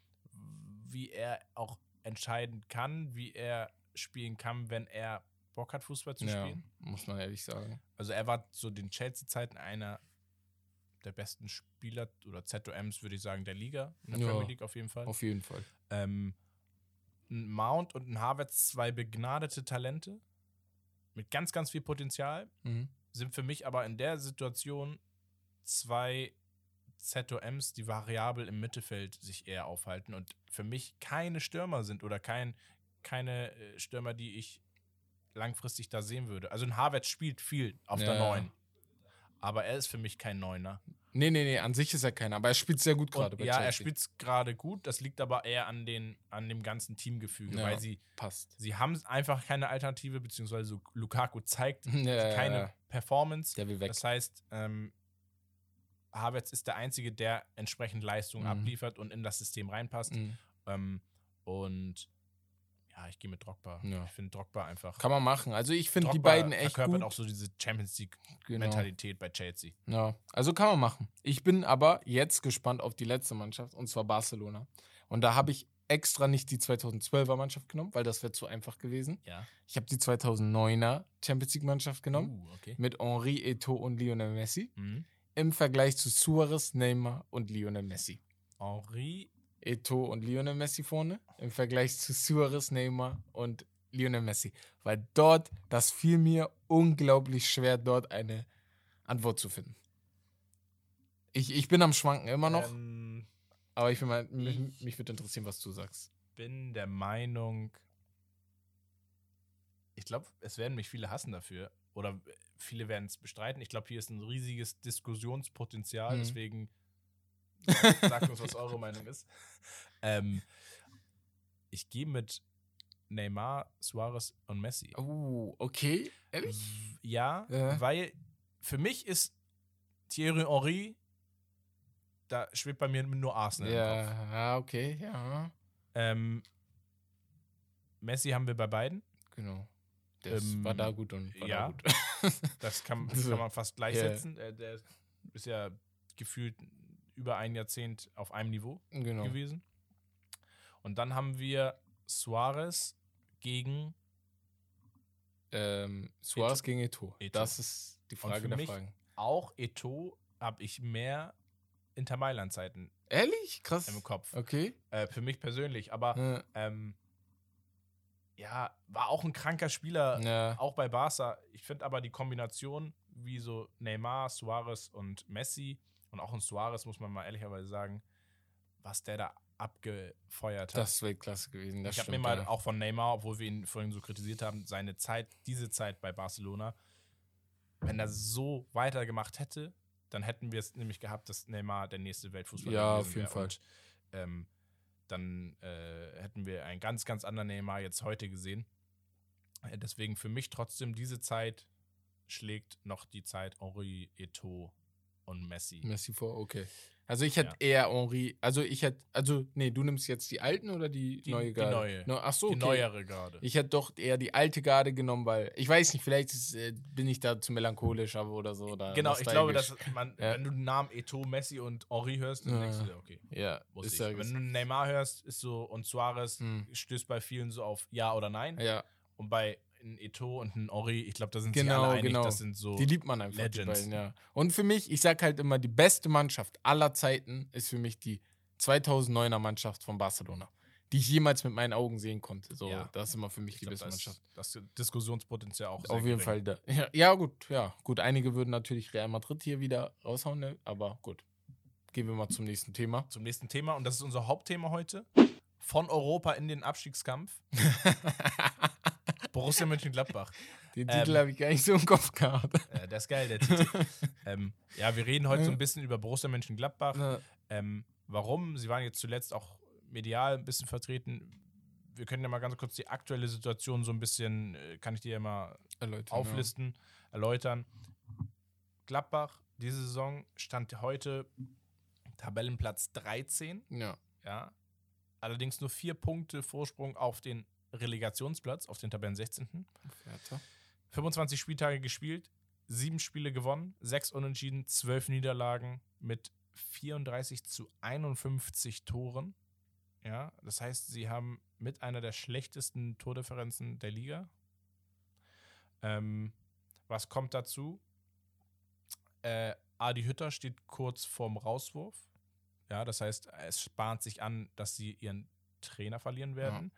wie er auch entscheiden kann, wie er spielen kann, wenn er Bock hat, Fußball zu ja, spielen. muss man ehrlich sagen. Also er war zu den Chelsea-Zeiten einer der besten Spieler oder ZOMs, würde ich sagen, der Liga, in der Ja. Premier League auf jeden Fall. Auf jeden Fall. Ähm, ein Mount und ein Havertz, zwei begnadete Talente mit ganz, ganz viel Potenzial, Mhm. sind für mich aber in der Situation zwei ZOMs, die variabel im Mittelfeld sich eher aufhalten und für mich keine Stürmer sind oder kein, keine äh, Stürmer, die ich langfristig da sehen würde. Also ein Havertz spielt viel auf der Ja. 9. Aber er ist für mich kein Neuner. Nee, nee, nee, an sich ist er keiner, aber er spielt sehr gut gerade bei ja, er Chelsea. spielt es gerade gut. Das liegt aber eher an, den, an dem ganzen Teamgefüge, Ja. weil sie, Passt. sie haben einfach keine Alternative, beziehungsweise Lukaku zeigt Ja, keine. Performance. Der will weg. Das heißt, ähm, Havertz ist der Einzige, der entsprechend Leistungen Mhm. abliefert und in das System reinpasst. Mhm. Ähm, und ja, ich gehe mit Drogba. Ja. Ich finde Drogba einfach. Kann man machen. Also ich finde die beiden echt verkörpert gut. auch so diese Champions Genau. League-Mentalität bei Chelsea. Ja, also kann man machen. Ich bin aber jetzt gespannt auf die letzte Mannschaft, und zwar Barcelona. Und da habe ich extra nicht die 2012er Mannschaft genommen, weil das wäre zu einfach gewesen. Ja. Ich habe die 2009er Champions League Mannschaft genommen, Uh, okay. mit Henri, Eto'o und Lionel Messi. Mhm. Im Vergleich zu Suarez, Neymar und Lionel Messi. Henri, Eto'o und Lionel Messi vorne. Im Vergleich zu Suarez, Neymar und Lionel Messi. Weil dort, das fiel mir unglaublich schwer, dort eine Antwort zu finden. Ich, ich bin am Schwanken immer noch, Ähm, aber ich bin mal, mich, ich- mich würde interessieren, was du sagst. bin der Meinung, ich glaube, es werden mich viele hassen dafür. Oder viele werden es bestreiten. Ich glaube, hier ist ein riesiges Diskussionspotenzial. Mhm. Deswegen sagt, uns, was eure Meinung ist. Ähm, ich gehe mit Neymar, Suarez und Messi. Oh, okay. Ehrlich? Ja, Ja. weil für mich ist Thierry Henry, da schwebt bei mir nur Arsenal im Kopf. Ja, ja, okay, ja. Ähm, Messi haben wir bei beiden. Genau. Das Ähm, war da gut und war ja. da gut. Das kann, kann man fast gleichsetzen. Äh, Der ist ja gefühlt über ein Jahrzehnt auf einem Niveau genau. gewesen. Und dann haben wir Suarez gegen Ähm, Suarez Eto'o. gegen Eto'o. Eto'o. Das ist die Frage für der mich- Fragen. auch Eto habe ich mehr Inter Mailand-Zeiten Ehrlich? Krass. im Kopf. Okay. Äh, für mich persönlich. Aber Ja. ähm, ja, war auch ein kranker Spieler, ja. auch bei Barca. Ich finde aber die Kombination, wie so Neymar, Suarez und Messi und auch ein Suarez, muss man mal ehrlicherweise sagen, was der da abgefeuert hat. Das ist Weltklasse gewesen. Das ich habe mir mal ja. auch von Neymar, obwohl wir ihn vorhin so kritisiert haben, seine Zeit, diese Zeit bei Barcelona, wenn er so weitergemacht hätte, dann hätten wir es nämlich gehabt, dass Neymar der nächste Weltfußballer Ja, auf jeden wäre. Fall. Und, ähm, dann äh, hätten wir einen ganz, ganz anderen Neymar jetzt heute gesehen. Äh, deswegen für mich trotzdem diese Zeit schlägt noch die Zeit Henri, Eto'o und Messi. Messi vor, okay. Also ich hätte Ja. eher Henri, also ich hätte, also nee, du nimmst jetzt die alten oder die, Die- neue die Garde? neue. No, ach so, Die okay. neuere gerade. Ich hätte doch eher die alte Garde genommen, weil ich weiß nicht, vielleicht ist, äh, bin ich da zu melancholisch aber oder so. Oder Genau, ich glaube, dass man, Ja. wenn du den Namen Eto'o, Messi und Henri hörst, dann Ja. denkst du dir, okay, ja, muss ist ich. ja, Wenn du Neymar hörst, ist so, und Suarez Hm. stößt bei vielen so auf Ja oder Nein. ja, Und bei ein Eto'o und ein Henri, ich glaube, da sind Genau, sich alle einig, genau. das sind so. die liebt man einfach. Legends. beiden, ja. Und für mich, ich sag halt immer, die beste Mannschaft aller Zeiten ist für mich die 2009er Mannschaft von Barcelona, die ich jemals mit meinen Augen sehen konnte. So, Ja. das ist immer für mich ich die glaub, beste das, Mannschaft. das Diskussionspotenzial auch. Auf jeden gering. Fall da. Ja, ja, gut, ja. Gut, einige würden natürlich Real Madrid hier wieder raushauen, ne? aber gut. Gehen wir mal zum nächsten Thema. Zum nächsten Thema, und das ist unser Hauptthema heute. Von Europa in den Abstiegskampf. Borussia Mönchengladbach. Den Ähm, Titel habe ich gar nicht so im Kopf gehabt. Äh, der ist geil, der Titel. ähm, ja, wir reden heute so ein bisschen über Borussia Mönchengladbach. Na, Ähm, warum? Sie waren jetzt zuletzt auch medial ein bisschen vertreten. Wir können ja mal ganz kurz die aktuelle Situation so ein bisschen, äh, kann ich dir ja mal erläutern, auflisten, erläutern. Gladbach, diese Saison stand heute Tabellenplatz 13, Ja. ja. ja. Allerdings nur vier Punkte Vorsprung auf den Relegationsplatz, auf den Tabellen 16. Werte. 25 Spieltage gespielt, sieben Spiele gewonnen, sechs Unentschieden, zwölf Niederlagen mit 34 zu 51 Toren. Ja, das heißt, sie haben mit einer der schlechtesten Tordifferenzen der Liga. Ähm, was kommt dazu? Äh, Adi Hütter steht kurz vorm Rauswurf. Ja, das heißt, es bahnt sich an, dass sie ihren Trainer verlieren werden.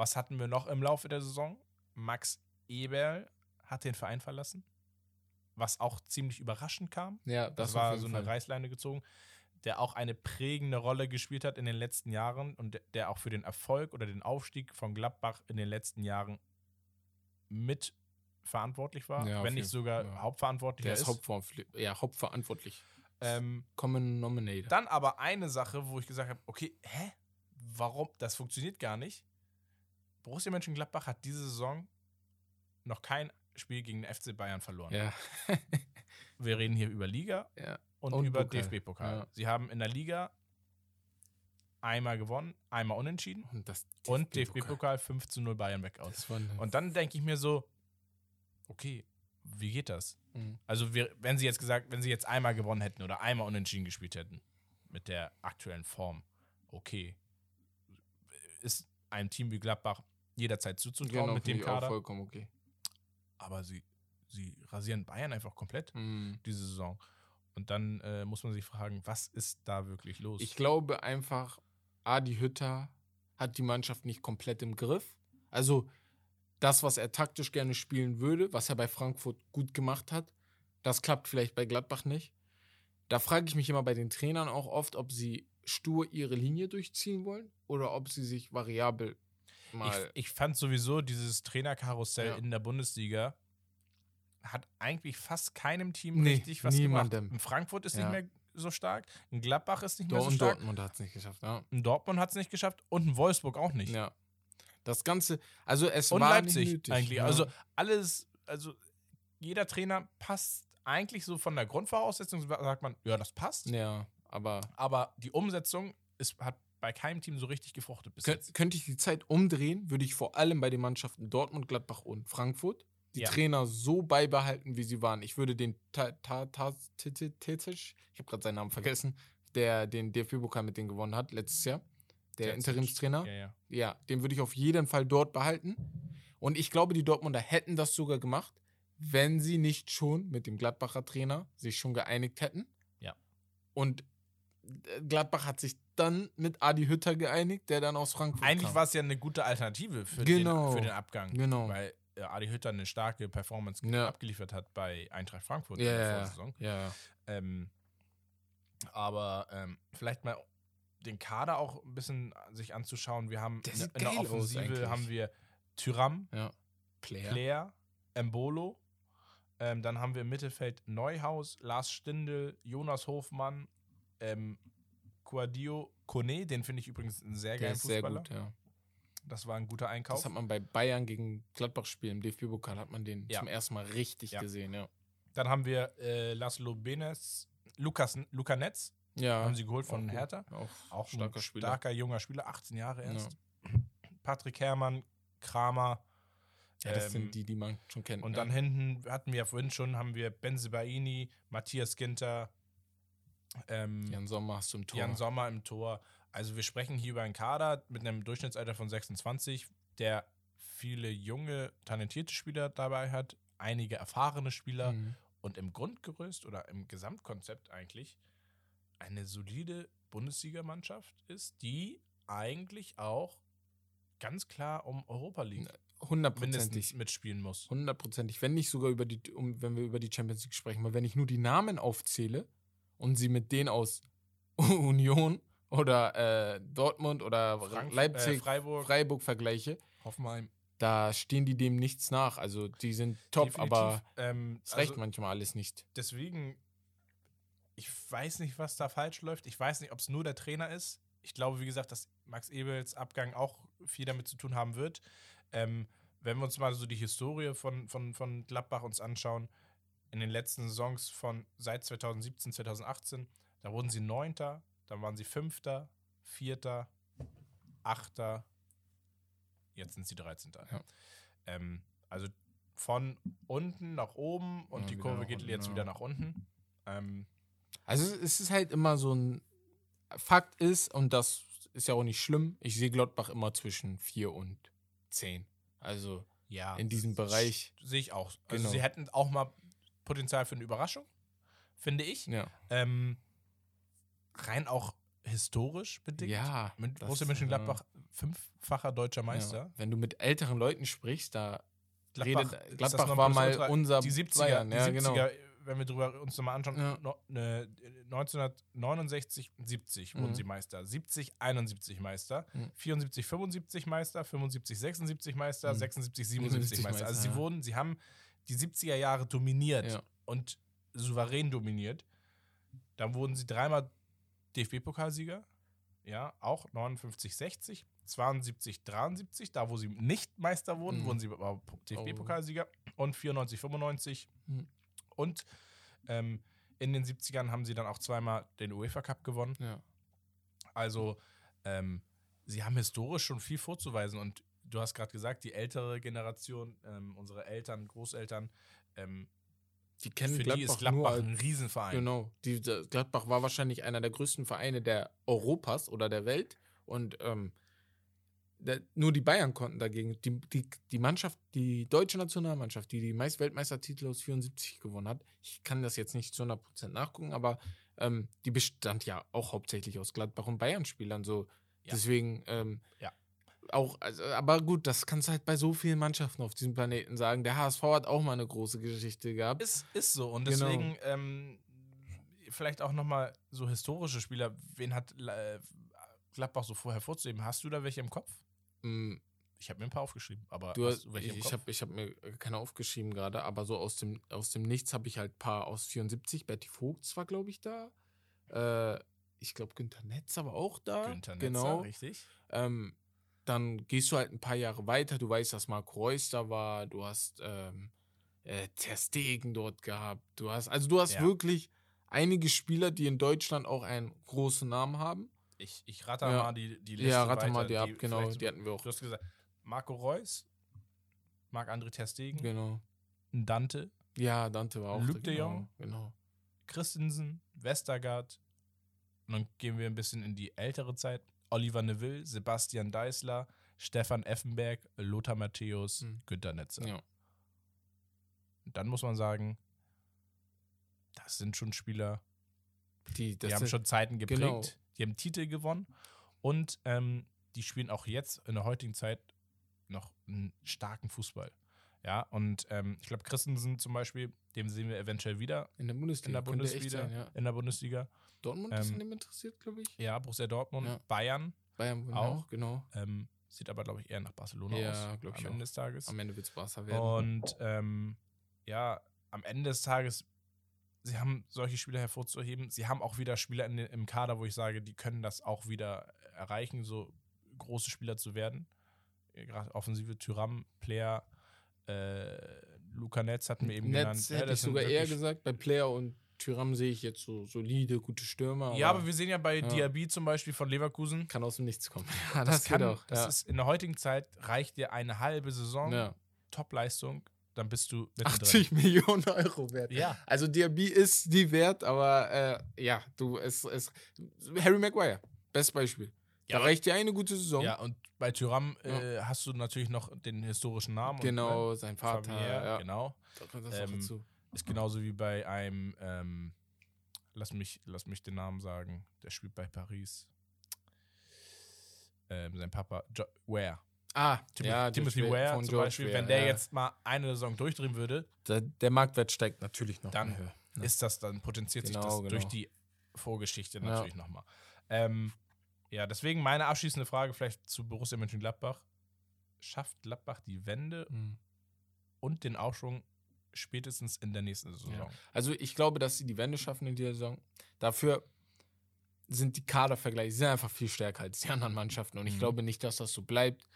Was hatten wir noch im Laufe der Saison? Max Eberl hat den Verein verlassen, was auch ziemlich überraschend kam. Ja, Das, das, war so eine Fall. Reißleine gezogen, der auch eine prägende Rolle gespielt hat in den letzten Jahren und der- auch für den Erfolg oder den Aufstieg von Gladbach in den letzten Jahren mit verantwortlich war, Ja, wenn nicht sogar ja. hauptverantwortlicher Der ist ist. Hauptverantwortlich. Ja, hauptverantwortlich. ähm, Common Nominator. dann aber eine Sache, wo ich gesagt habe, okay, hä? Warum? Das funktioniert gar nicht. Borussia Mönchengladbach hat diese Saison noch kein Spiel gegen den FC Bayern verloren. Ja. Wir reden hier über Liga ja. und, Und über Pokal. DFB-Pokal. Ja. Sie haben in der Liga einmal gewonnen, einmal unentschieden Und DFB-Pokal 5 zu 0 Bayern weg aus. Und dann denke ich mir so, okay, wie geht das? Mhm. Also wir, wenn sie jetzt gesagt, wenn sie jetzt einmal gewonnen hätten oder einmal unentschieden gespielt hätten mit der aktuellen Form, okay, ist einem Team wie Gladbach jederzeit zuzutrauen genau, mit dem ich auch Kader, vollkommen okay. aber sie, sie rasieren Bayern einfach komplett Mhm. diese Saison. Und dann äh, muss man sich fragen, was ist da wirklich los? Ich glaube einfach, Adi Hütter hat die Mannschaft nicht komplett im Griff. Also das, was er taktisch gerne spielen würde, was er bei Frankfurt gut gemacht hat, das klappt vielleicht bei Gladbach nicht. Da frage ich mich immer bei den Trainern auch oft, ob sie stur ihre Linie durchziehen wollen oder ob sie sich variabel mal. Ich, ich fand sowieso dieses Trainerkarussell Ja. in der Bundesliga hat eigentlich fast keinem Team Nee, richtig was niemandem. gemacht. In Frankfurt ist Ja. nicht mehr so stark, in Gladbach ist nicht mehr Dor- so und stark, Dortmund hat es nicht geschafft. Ja. in Dortmund hat es nicht geschafft und in Wolfsburg auch nicht. ja. Das Ganze, also es Und war Leipzig nicht nötig. eigentlich. Ja. Also alles, also jeder Trainer passt eigentlich so von der Grundvoraussetzung, sagt man, ja, das passt. ja, aber Aber die Umsetzung ist, hat bei keinem Team so richtig gefruchtet bis Kön jetzt. könnte ich die Zeit umdrehen, würde ich vor allem bei den Mannschaften Dortmund, Gladbach und Frankfurt die Ja. Trainer so beibehalten, wie sie waren. Ich würde den Ta- Ta- Ta- Ti- Ti- Tecic, ich habe gerade seinen Namen vergessen, der den DFB-Pokal mit denen gewonnen hat letztes Jahr, der. Interimstrainer, Ja, ja. ja, den würde ich auf jeden Fall dort behalten. Und ich glaube, die Dortmunder hätten das sogar gemacht, wenn sie nicht schon mit dem Gladbacher Trainer sich schon geeinigt hätten. Ja. Und Gladbach hat sich dann mit Adi Hütter geeinigt, der dann aus Frankfurt Eigentlich war es ja eine gute Alternative für, Genau. den, für den Abgang. Genau. Weil äh, Adi Hütter eine starke Performance Ja. abgeliefert hat bei Eintracht Frankfurt ja, in der ja, Vorsaison. ja, ja. Ähm, aber ähm, vielleicht mal den Kader auch ein bisschen sich anzuschauen. Wir haben in, in der Offensive haben wir Tyram, Player. Player, Embolo. Ähm, dann haben wir im Mittelfeld Neuhaus, Lars Stindl, Jonas Hofmann, ähm, Guadio, Kone, den finde ich übrigens einen sehr geilen ist sehr Fußballer. gut, ja. Das war ein guter Einkauf. Das hat man bei Bayern gegen Gladbach spielen, im DFB-Pokal hat man den Ja. zum ersten Mal richtig Ja. gesehen, ja. Dann haben wir äh, Laszlo Benes, Lukas, Luca Netz, Ja. haben sie geholt von auch. Hertha. Auch, Auch starker ein Spieler. starker junger Spieler, 18 Jahre erst. Patrick Herrmann, Kramer. Ja, das ähm, sind die, die man schon kennt. Und dann hinten hatten wir vorhin schon, haben wir Benzebaini, Matthias Ginter, ähm, Jan Sommer hast du im Tor. Jan Sommer im Tor. Also wir sprechen hier über einen Kader mit einem Durchschnittsalter von 26, der viele junge, talentierte Spieler dabei hat, einige erfahrene Spieler Mhm. und im Grundgerüst oder im Gesamtkonzept eigentlich eine solide Bundesligamannschaft ist, die eigentlich auch ganz klar um Europa League mindestens Hundertprozentig. mitspielen muss. Hundertprozentig. Wenn nicht sogar über die, um, wenn wir über die Champions League sprechen, weil wenn ich nur die Namen aufzähle und sie mit denen aus Union oder äh, Dortmund oder Frank- Leipzig, äh, Freiburg. Freiburg vergleiche, Hoffenheim. da stehen die dem nichts nach. Also die sind top, Definitiv, aber ähm, es reicht also manchmal alles nicht. deswegen, ich weiß nicht, was da falsch läuft. Ich weiß nicht, ob es nur der Trainer ist. Ich glaube, wie gesagt, dass Max Ebels Abgang auch viel damit zu tun haben wird. Ähm, wenn wir uns mal so die Historie von, von, von Gladbach uns anschauen, in den letzten Saisons von seit 2017, 2018, da wurden sie Neunter, dann waren sie Fünfter, Vierter, Achter, jetzt sind sie 13. Ja. Ähm, also von unten nach oben und Ja, die Kurve geht unten, jetzt ja. wieder nach unten. Ähm, Also es ist halt immer so ein Fakt ist, und das ist ja auch nicht schlimm, ich sehe Gladbach immer zwischen 4 und 10. Also ja, in diesem Bereich. sehe ich auch. Also Genau. sie hätten auch mal Potenzial für eine Überraschung. finde ich. Ja. Ähm, rein auch historisch bedingt. Ja. Mit Borussia Mönchengladbach fünffacher deutscher Meister. Ja. Wenn du mit älteren Leuten sprichst, da Gladbach, redet, Gladbach war mal unser die 70er, Bayern. die Ja, 70er genau. wenn wir drüber uns nochmal anschauen, Ja. no, ne, 1969, 70 wurden Mhm. sie Meister, 70, 71 Meister, Mhm. 74, 75 Meister, 75, 76 Meister, Mhm. 76, 77 77 Meister. Also sie wurden, sie haben die 70er Jahre dominiert Ja. und souverän dominiert. Dann wurden sie dreimal DFB-Pokalsieger, ja, auch 59, 60, 72, 73, da wo sie nicht Meister wurden, Mhm. wurden sie DFB-Pokalsieger und 94, 95 Mhm. und ähm, in den 70ern haben sie dann auch zweimal den UEFA Cup gewonnen. Ja. Also ähm, sie haben historisch schon viel vorzuweisen und du hast gerade gesagt, die ältere Generation, ähm, unsere Eltern, Großeltern, ähm, Die kennen für Gladbach, die ist Gladbach als ein Riesenverein. Genau. Die, Gladbach war wahrscheinlich einer der größten Vereine der Europas oder der Welt. Und ähm, der, nur die Bayern konnten dagegen. Die, die, die Mannschaft, die deutsche Nationalmannschaft, die die meist Weltmeistertitel aus 74 gewonnen hat, ich kann das jetzt nicht zu 100% nachgucken, aber ähm, die bestand ja auch hauptsächlich aus Gladbach und Bayern-Spielern. So. Ja. Deswegen, ähm, Ja. Auch, also, aber gut, das kannst du halt bei so vielen Mannschaften auf diesem Planeten sagen. Der HSV hat auch mal eine große Geschichte gehabt. Ist, ist so. Und Genau. deswegen ähm, vielleicht auch nochmal so historische Spieler. Wen hat äh, Gladbach so vorher vorzuheben? Hast du da welche im Kopf? Mm, Ich habe mir ein paar aufgeschrieben, aber Du hast du welche ich habe ich hab mir keine aufgeschrieben gerade, aber so aus dem, aus dem Nichts habe ich halt ein paar aus 74. Betty Vogt war, glaube ich, da. Äh, ich glaube, Günther Netz aber auch da. Günther Netzer, genau. richtig? Ähm, dann gehst du halt ein paar Jahre weiter. Du weißt, dass Marco Reus da war. Du hast ähm, äh, Ter Stegen dort gehabt. Du hast, also du hast Ja. wirklich einige Spieler, die in Deutschland auch einen großen Namen haben. Ich, ich rate Ja. mal die, die Liste ja, rate weiter, mal die ab, genau. Die hatten wir auch. Du hast gesagt, Marco Reus, Marc-André Ter Stegen, Genau. Dante, Ja, Dante war auch Luc de genau, Jong. Genau. Christensen, Westergaard. Und dann gehen wir ein bisschen in die ältere Zeit. Oliver Neville, Sebastian Deißler, Stefan Effenberg, Lothar Matthäus, Mhm. Günter Netzer. Ja. Dann muss man sagen, das sind schon Spieler, Die, die haben schon Zeiten geprägt, genau. die haben Titel gewonnen und ähm, die spielen auch jetzt in der heutigen Zeit noch einen starken Fußball. Ja, und ähm, ich glaube, Christensen zum Beispiel, dem sehen wir eventuell wieder In der Bundesliga. in der Bundesliga. Sein, ja. In der Bundesliga. Dortmund ist Ähm, an dem interessiert, glaube ich. Ja, Borussia Dortmund, Ja. Bayern Bayern genau, auch. genau. ähm, sieht aber, glaube ich, eher nach Barcelona Ja, aus glaub ich am auch. Ende des Tages. Am Ende wird es Barca werden. Und ähm, ja, am Ende des Tages, sie haben solche Spieler hervorzuheben. Sie haben auch wieder Spieler in, im Kader, wo ich sage, die können das auch wieder erreichen, so große Spieler zu werden. Gerade Offensive Tyram, Player, äh, Luca Netz hatten wir eben genannt. Netz Ja, hätte das ich sogar eher gesagt. Bei Player und Tyram sehe ich jetzt so solide, gute Stürmer. Ja, aber wir sehen ja bei Ja. Diaby zum Beispiel von Leverkusen, kann aus dem Nichts kommen. Ja, das, kann, geht auch. das ja. ist in der heutigen Zeit reicht dir eine halbe Saison, ja. Top-Leistung, dann bist du mittendrin. 80 Millionen Euro wert. Ja. Also Diaby ist die wert, aber äh, ja, du, es, es Harry Maguire, bestes Beispiel. Ja, da reicht dir eine gute Saison. Ja, und bei Tyram äh, hast du natürlich noch den historischen Namen. und, Genau, ne, sein Vater. familiär, ja. genau. Da kommt das Ähm, auch dazu. Ist genauso wie bei einem, ähm, lass, mich, lass mich den Namen sagen, der spielt bei Paris. Ähm, sein Papa, jo Ware. Ah, Timothy, ja, Timothy Ware zum George Beispiel, Ware, wenn der ja. jetzt mal eine Saison durchdrehen würde, Der, der Marktwert steigt natürlich noch. Dann in Höhe. Ja. ist das, dann potenziert sich Genau, das genau. durch die Vorgeschichte Ja. natürlich nochmal. Ähm, ja, deswegen meine abschließende Frage vielleicht zu Borussia Mönchengladbach. Schafft Gladbach die Wende Mhm. und den Aufschwung spätestens in der nächsten Saison? Ja. Also ich glaube, dass sie die Wende schaffen in dieser Saison. Dafür sind die Kadervergleiche sind einfach viel stärker als die anderen Mannschaften. Und ich Mhm. glaube nicht, dass das so bleibt.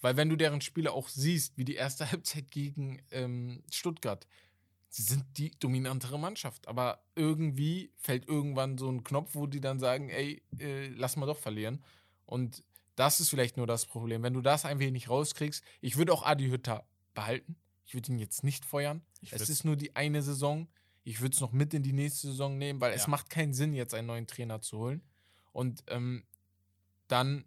Weil wenn du deren Spiele auch siehst, wie die erste Halbzeit gegen ähm, Stuttgart, sie sind die dominantere Mannschaft. Aber irgendwie fällt irgendwann so ein Knopf, wo die dann sagen, ey, äh, lass mal doch verlieren. Und das ist vielleicht nur das Problem. Wenn du das ein wenig rauskriegst, ich würde auch Adi Hütter behalten. Ich würde ihn jetzt nicht feuern. Ich Es ist nur die eine Saison. Ich würde es noch mit in die nächste Saison nehmen, weil es Ja. macht keinen Sinn, jetzt einen neuen Trainer zu holen. Und ähm, dann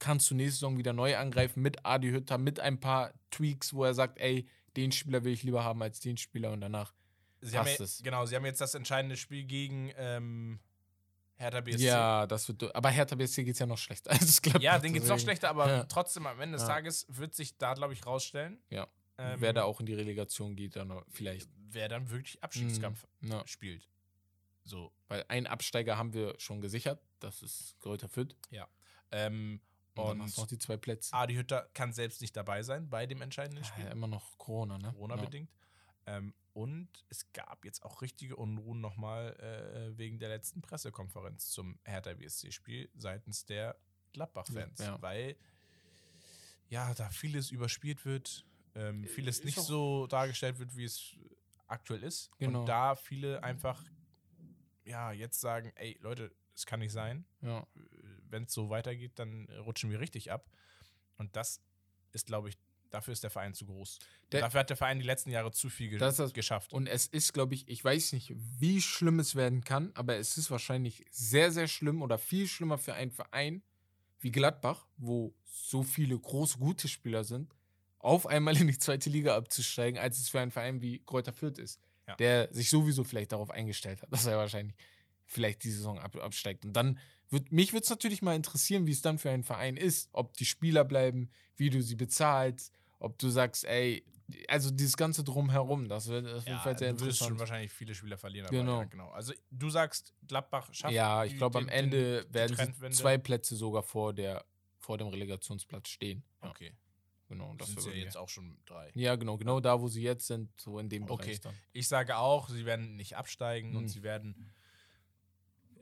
kannst du nächste Saison wieder neu angreifen mit Adi Hütter, mit ein paar Tweaks, wo er sagt, ey, den Spieler will ich lieber haben als den Spieler und danach sie haben passt ja, es. genau, sie haben jetzt das entscheidende Spiel gegen ähm, Hertha BSC. Ja, das wird. Aber Hertha BSC geht es ja noch schlechter. als es Gladbach, Ja, den geht's noch deswegen. schlechter, aber Ja. trotzdem am Ende des Ja. Tages wird sich da, glaube ich, rausstellen. Ja. Ähm, Wer da auch in die Relegation geht, dann vielleicht. Wer dann wirklich Abstiegskampf Mhm. Ja. spielt. So. Weil einen Absteiger haben wir schon gesichert. Das ist Greuther Fürth. Ähm, Und, dann und noch die zwei Plätze. Adi Hütter kann selbst nicht dabei sein bei dem entscheidenden Ja, Spiel. immer noch Corona, ne? Corona-bedingt. Ähm, und es gab jetzt auch richtige Unruhen nochmal äh, wegen der letzten Pressekonferenz zum Hertha BSC-Spiel seitens der Gladbach-Fans. Ja. Weil ja, da vieles überspielt wird, ähm, vieles Ist nicht so dargestellt wird, wie es aktuell ist. Genau. Und da viele einfach ja jetzt sagen, ey Leute, es kann nicht sein. Ja. ja. Wenn es so weitergeht, dann rutschen wir richtig ab. Und das ist, glaube ich, dafür ist der Verein zu groß. Der- dafür hat der Verein die letzten Jahre zu viel ge Das geschafft. Und es ist, glaube ich, ich weiß nicht, wie schlimm es werden kann, aber es ist wahrscheinlich sehr, sehr schlimm oder viel schlimmer für einen Verein wie Gladbach, wo so viele große, gute Spieler sind, auf einmal in die zweite Liga abzusteigen, als es für einen Verein wie Kräuter Fürth ist, Ja. der sich sowieso vielleicht darauf eingestellt hat, dass er wahrscheinlich vielleicht die Saison ab, absteigt. Und dann wird, mich würde es natürlich mal interessieren, wie es dann für einen Verein ist, ob die Spieler bleiben, wie du sie bezahlst, ob du sagst, ey, also dieses ganze Drumherum, das wird auf jeden Fall sehr du wirst schon interessant. wahrscheinlich viele Spieler verlieren. Aber Genau. Ja, genau. Also du sagst, Gladbach schafft Ja, ich glaube, am Ende den- werden sie zwei Plätze sogar vor, der, vor dem Relegationsplatz stehen. Okay, genau. das sind wäre ja jetzt auch schon drei. Ja, genau, genau da, wo sie jetzt sind, so in dem Okay. Bereich dann. Ich sage auch, sie werden nicht absteigen und Mhm. sie werden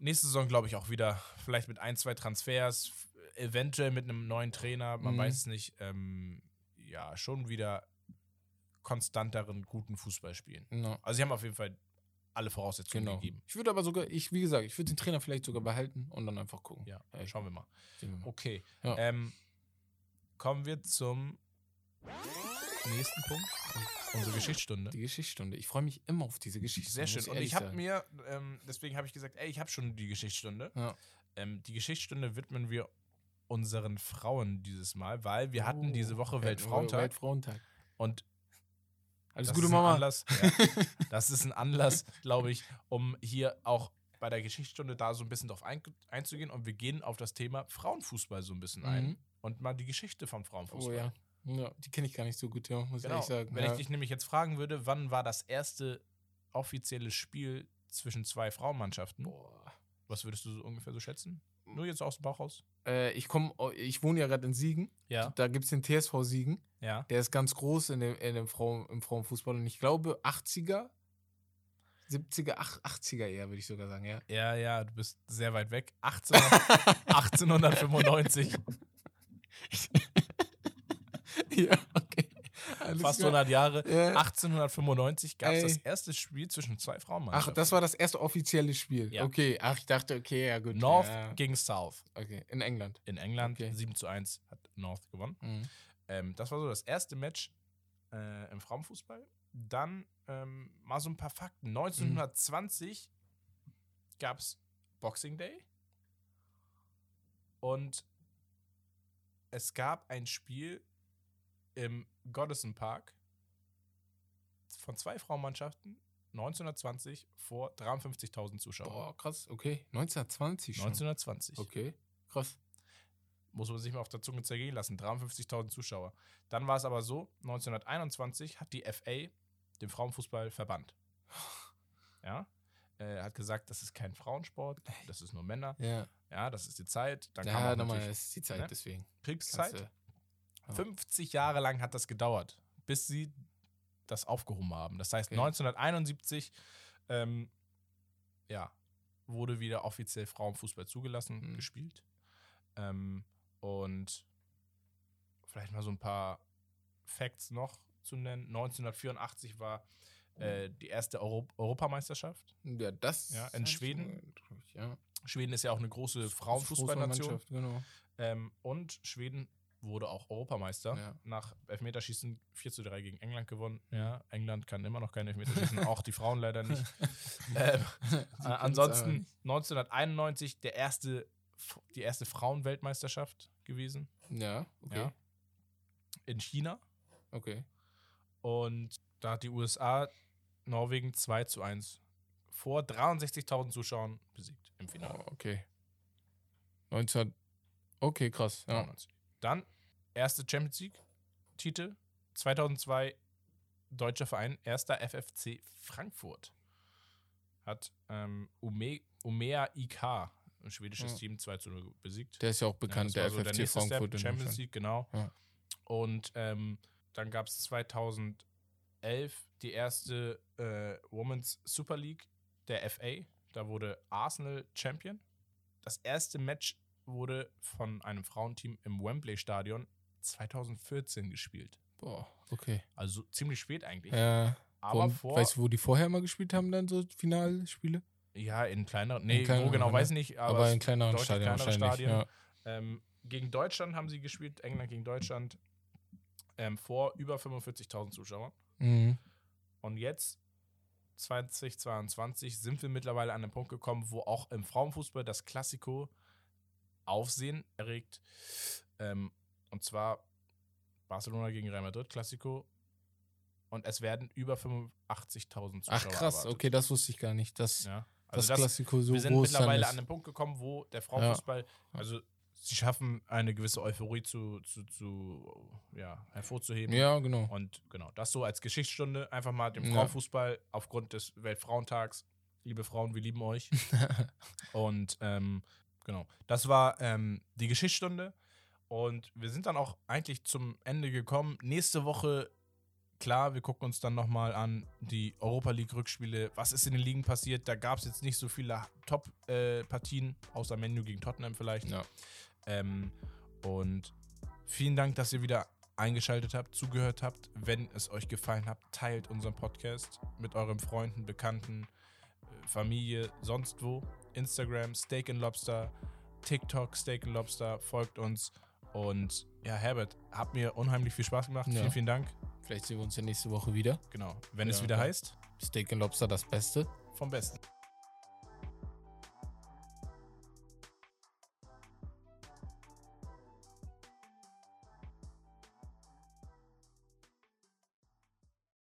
nächste Saison, glaube ich, auch wieder vielleicht mit ein, zwei Transfers, eventuell mit einem neuen Trainer, man Mhm. weiß es nicht, ähm, ja, schon wieder konstanteren, guten Fußball spielen. Ja, Also sie haben auf jeden Fall alle Voraussetzungen genau. gegeben. Ich würde aber sogar, ich, wie gesagt, ich würde den Trainer vielleicht sogar behalten und dann einfach gucken. Ja, Ey, schauen wir mal. wir mal. Okay. Ja. Ähm, kommen wir zum nächsten Punkt. Unsere Geschichtsstunde. Die Geschichtsstunde. Ich freue mich immer auf diese Geschichte. Sehr schön. Und ich habe mir, ähm, deswegen habe ich gesagt, ey, ich habe schon die Geschichtsstunde. Ja. Ähm, die Geschichtsstunde widmen wir unseren Frauen dieses Mal, weil wir hatten Oh, diese Woche Welt- Weltfrauentag. Weltfrauentag. und Alles das Gute, Mama. Anlass, ja, das ist ein Anlass, glaube ich, um hier auch bei der Geschichtsstunde da so ein bisschen drauf ein, einzugehen. Und wir gehen auf das Thema Frauenfußball so ein bisschen ein Mhm. Und mal die Geschichte vom Oh Frauenfußball. ja. ja. Die kenne ich gar nicht so gut, ja, muss Genau. ich ehrlich sagen. Wenn ja. ich dich nämlich jetzt fragen würde, wann war das erste offizielle Spiel zwischen zwei Frauenmannschaften? Boah. Was würdest du so ungefähr so schätzen? Nur jetzt aus dem Bauch raus? Äh, ich komme, ich wohne ja gerade in Siegen. Ja. Da gibt es den TSV Siegen. Ja. Der ist ganz groß in dem, in dem Frauen, im Frauenfußball. Und ich glaube 80er, 70er, ach, 80er eher, würde ich sogar sagen, ja. Ja, ja, du bist sehr weit weg. 18, 1895, ja, okay. Alles fast klar. 100 Jahre. Ja. 1895 gab es das erste Spiel zwischen zwei Ach, Frauenmannschaften. das war das erste offizielle Spiel. Ja. Okay, ach, ich dachte, okay, ja, gut. North ja. gegen South. Okay, in England. In England Okay. 7 zu 1 hat North gewonnen. Mhm. Ähm, das war so das erste Match äh, im Frauenfußball. Dann ähm, mal so ein paar Fakten. 1920 gab es Boxing Day. Und es gab ein Spiel im Goddison Park von zwei Frauenmannschaften 1920 vor 53.000 Zuschauern. Boah, krass, okay. 1920 schon. 1920. Okay, krass. muss man sich mal auf der Zunge zergehen lassen. 53.000 Zuschauer. Dann war es aber so, 1921 hat die FA den Frauenfußball verbannt. Ja. Äh, hat gesagt, das ist kein Frauensport, das ist nur Männer. Ja, Ja, das ist die Zeit. Dann ja auch nochmal, natürlich es ist die Zeit, ne? deswegen. Kriegszeit. Kannst du- ja. 50 Jahre lang hat das gedauert, bis sie das aufgehoben haben. Das heißt, Okay. 1971 ähm, ja, wurde wieder offiziell Frauenfußball zugelassen, Mhm. gespielt. Ähm, und vielleicht mal so ein paar Facts noch zu nennen. 1984 war äh, die erste Euro Europameisterschaft. Ja, das. Ja, in Schweden? Ja. Schweden ist ja auch eine große Frauenfußballnation. Genau. Ähm, und Schweden wurde auch Europameister. Ja. Nach Elfmeterschießen 4 zu 3 gegen England gewonnen. Ja, England kann immer noch kein Elfmeterschießen, auch die Frauen leider nicht. ähm, äh, ansonsten aber nicht. 1991 der erste, die erste Frauenweltmeisterschaft gewesen Ja, okay. Ja. in China. Okay. Und da hat die USA Norwegen 2 zu 1 vor 63.000 Zuschauern besiegt im Finale. Oh, okay. 19. Okay, krass. Ja. 93. Dann erste Champions League-Titel 2002 deutscher Verein, erster FFC Frankfurt. Hat ähm, Ume, Umea IK, ein schwedisches Ja. Team, 2 zu 0 besiegt. Der ist ja auch Ja, bekannt, das der so FFC nächste Frankfurt. Step, Champions. League, genau. Ja. Und ähm, dann gab es 2011 die erste äh, Women's Super League der FA. Da wurde Arsenal Champion. Das erste Match wurde von einem Frauenteam im Wembley Stadion 2014 gespielt. Boah, okay. Also ziemlich spät eigentlich. Ja, Aber vor. weißt du, wo die vorher mal gespielt haben, dann so Finalspiele? ja, in kleineren. Nee, kleineren, wo genau, weiß nicht. Aber, Aber, in kleineren Stadien wahrscheinlich. Stadien. Ja. ähm, gegen Deutschland haben sie gespielt, England gegen Deutschland, ähm, vor über 45.000 Zuschauern. Mhm. Und jetzt, 2022, sind wir mittlerweile an den Punkt gekommen, wo auch im Frauenfußball das Klassiko Aufsehen erregt. Ähm, und zwar Barcelona gegen Real Madrid Klassiko. Und es werden über 85.000 Zuschauer Ach krass, erwartet. okay, das wusste ich gar nicht, dass Ja. das, Also das, Klassiko so wir sind mittlerweile an den Punkt gekommen, wo der Frauenfußball, also sie schaffen eine gewisse Euphorie zu, zu, zu ja, hervorzuheben. Ja, genau. Und genau, das so als Geschichtsstunde einfach mal dem Ja. Frauenfußball aufgrund des Weltfrauentags. Liebe Frauen, wir lieben euch. Und ähm, genau, das war ähm, die Geschichtsstunde. Und wir sind dann auch eigentlich zum Ende gekommen. Nächste Woche, klar, wir gucken uns dann nochmal an die Europa League-Rückspiele. Was ist in den Ligen passiert? Da gab es jetzt nicht so viele Top-Partien, außer Menu gegen Tottenham vielleicht. Ja. Ähm, und vielen Dank, dass ihr wieder eingeschaltet habt, zugehört habt. Wenn es euch gefallen hat, teilt unseren Podcast mit euren Freunden, Bekannten, äh, Familie, sonst wo. Instagram, Steak and Lobster, TikTok, Steak and Lobster, folgt uns. Und ja, Herbert, hat mir unheimlich viel Spaß gemacht. Ja. Vielen, vielen Dank. Vielleicht sehen wir uns ja nächste Woche wieder. Genau. Wenn es Ja, wieder ja. heißt, Steak and Lobster das Beste. vom Besten.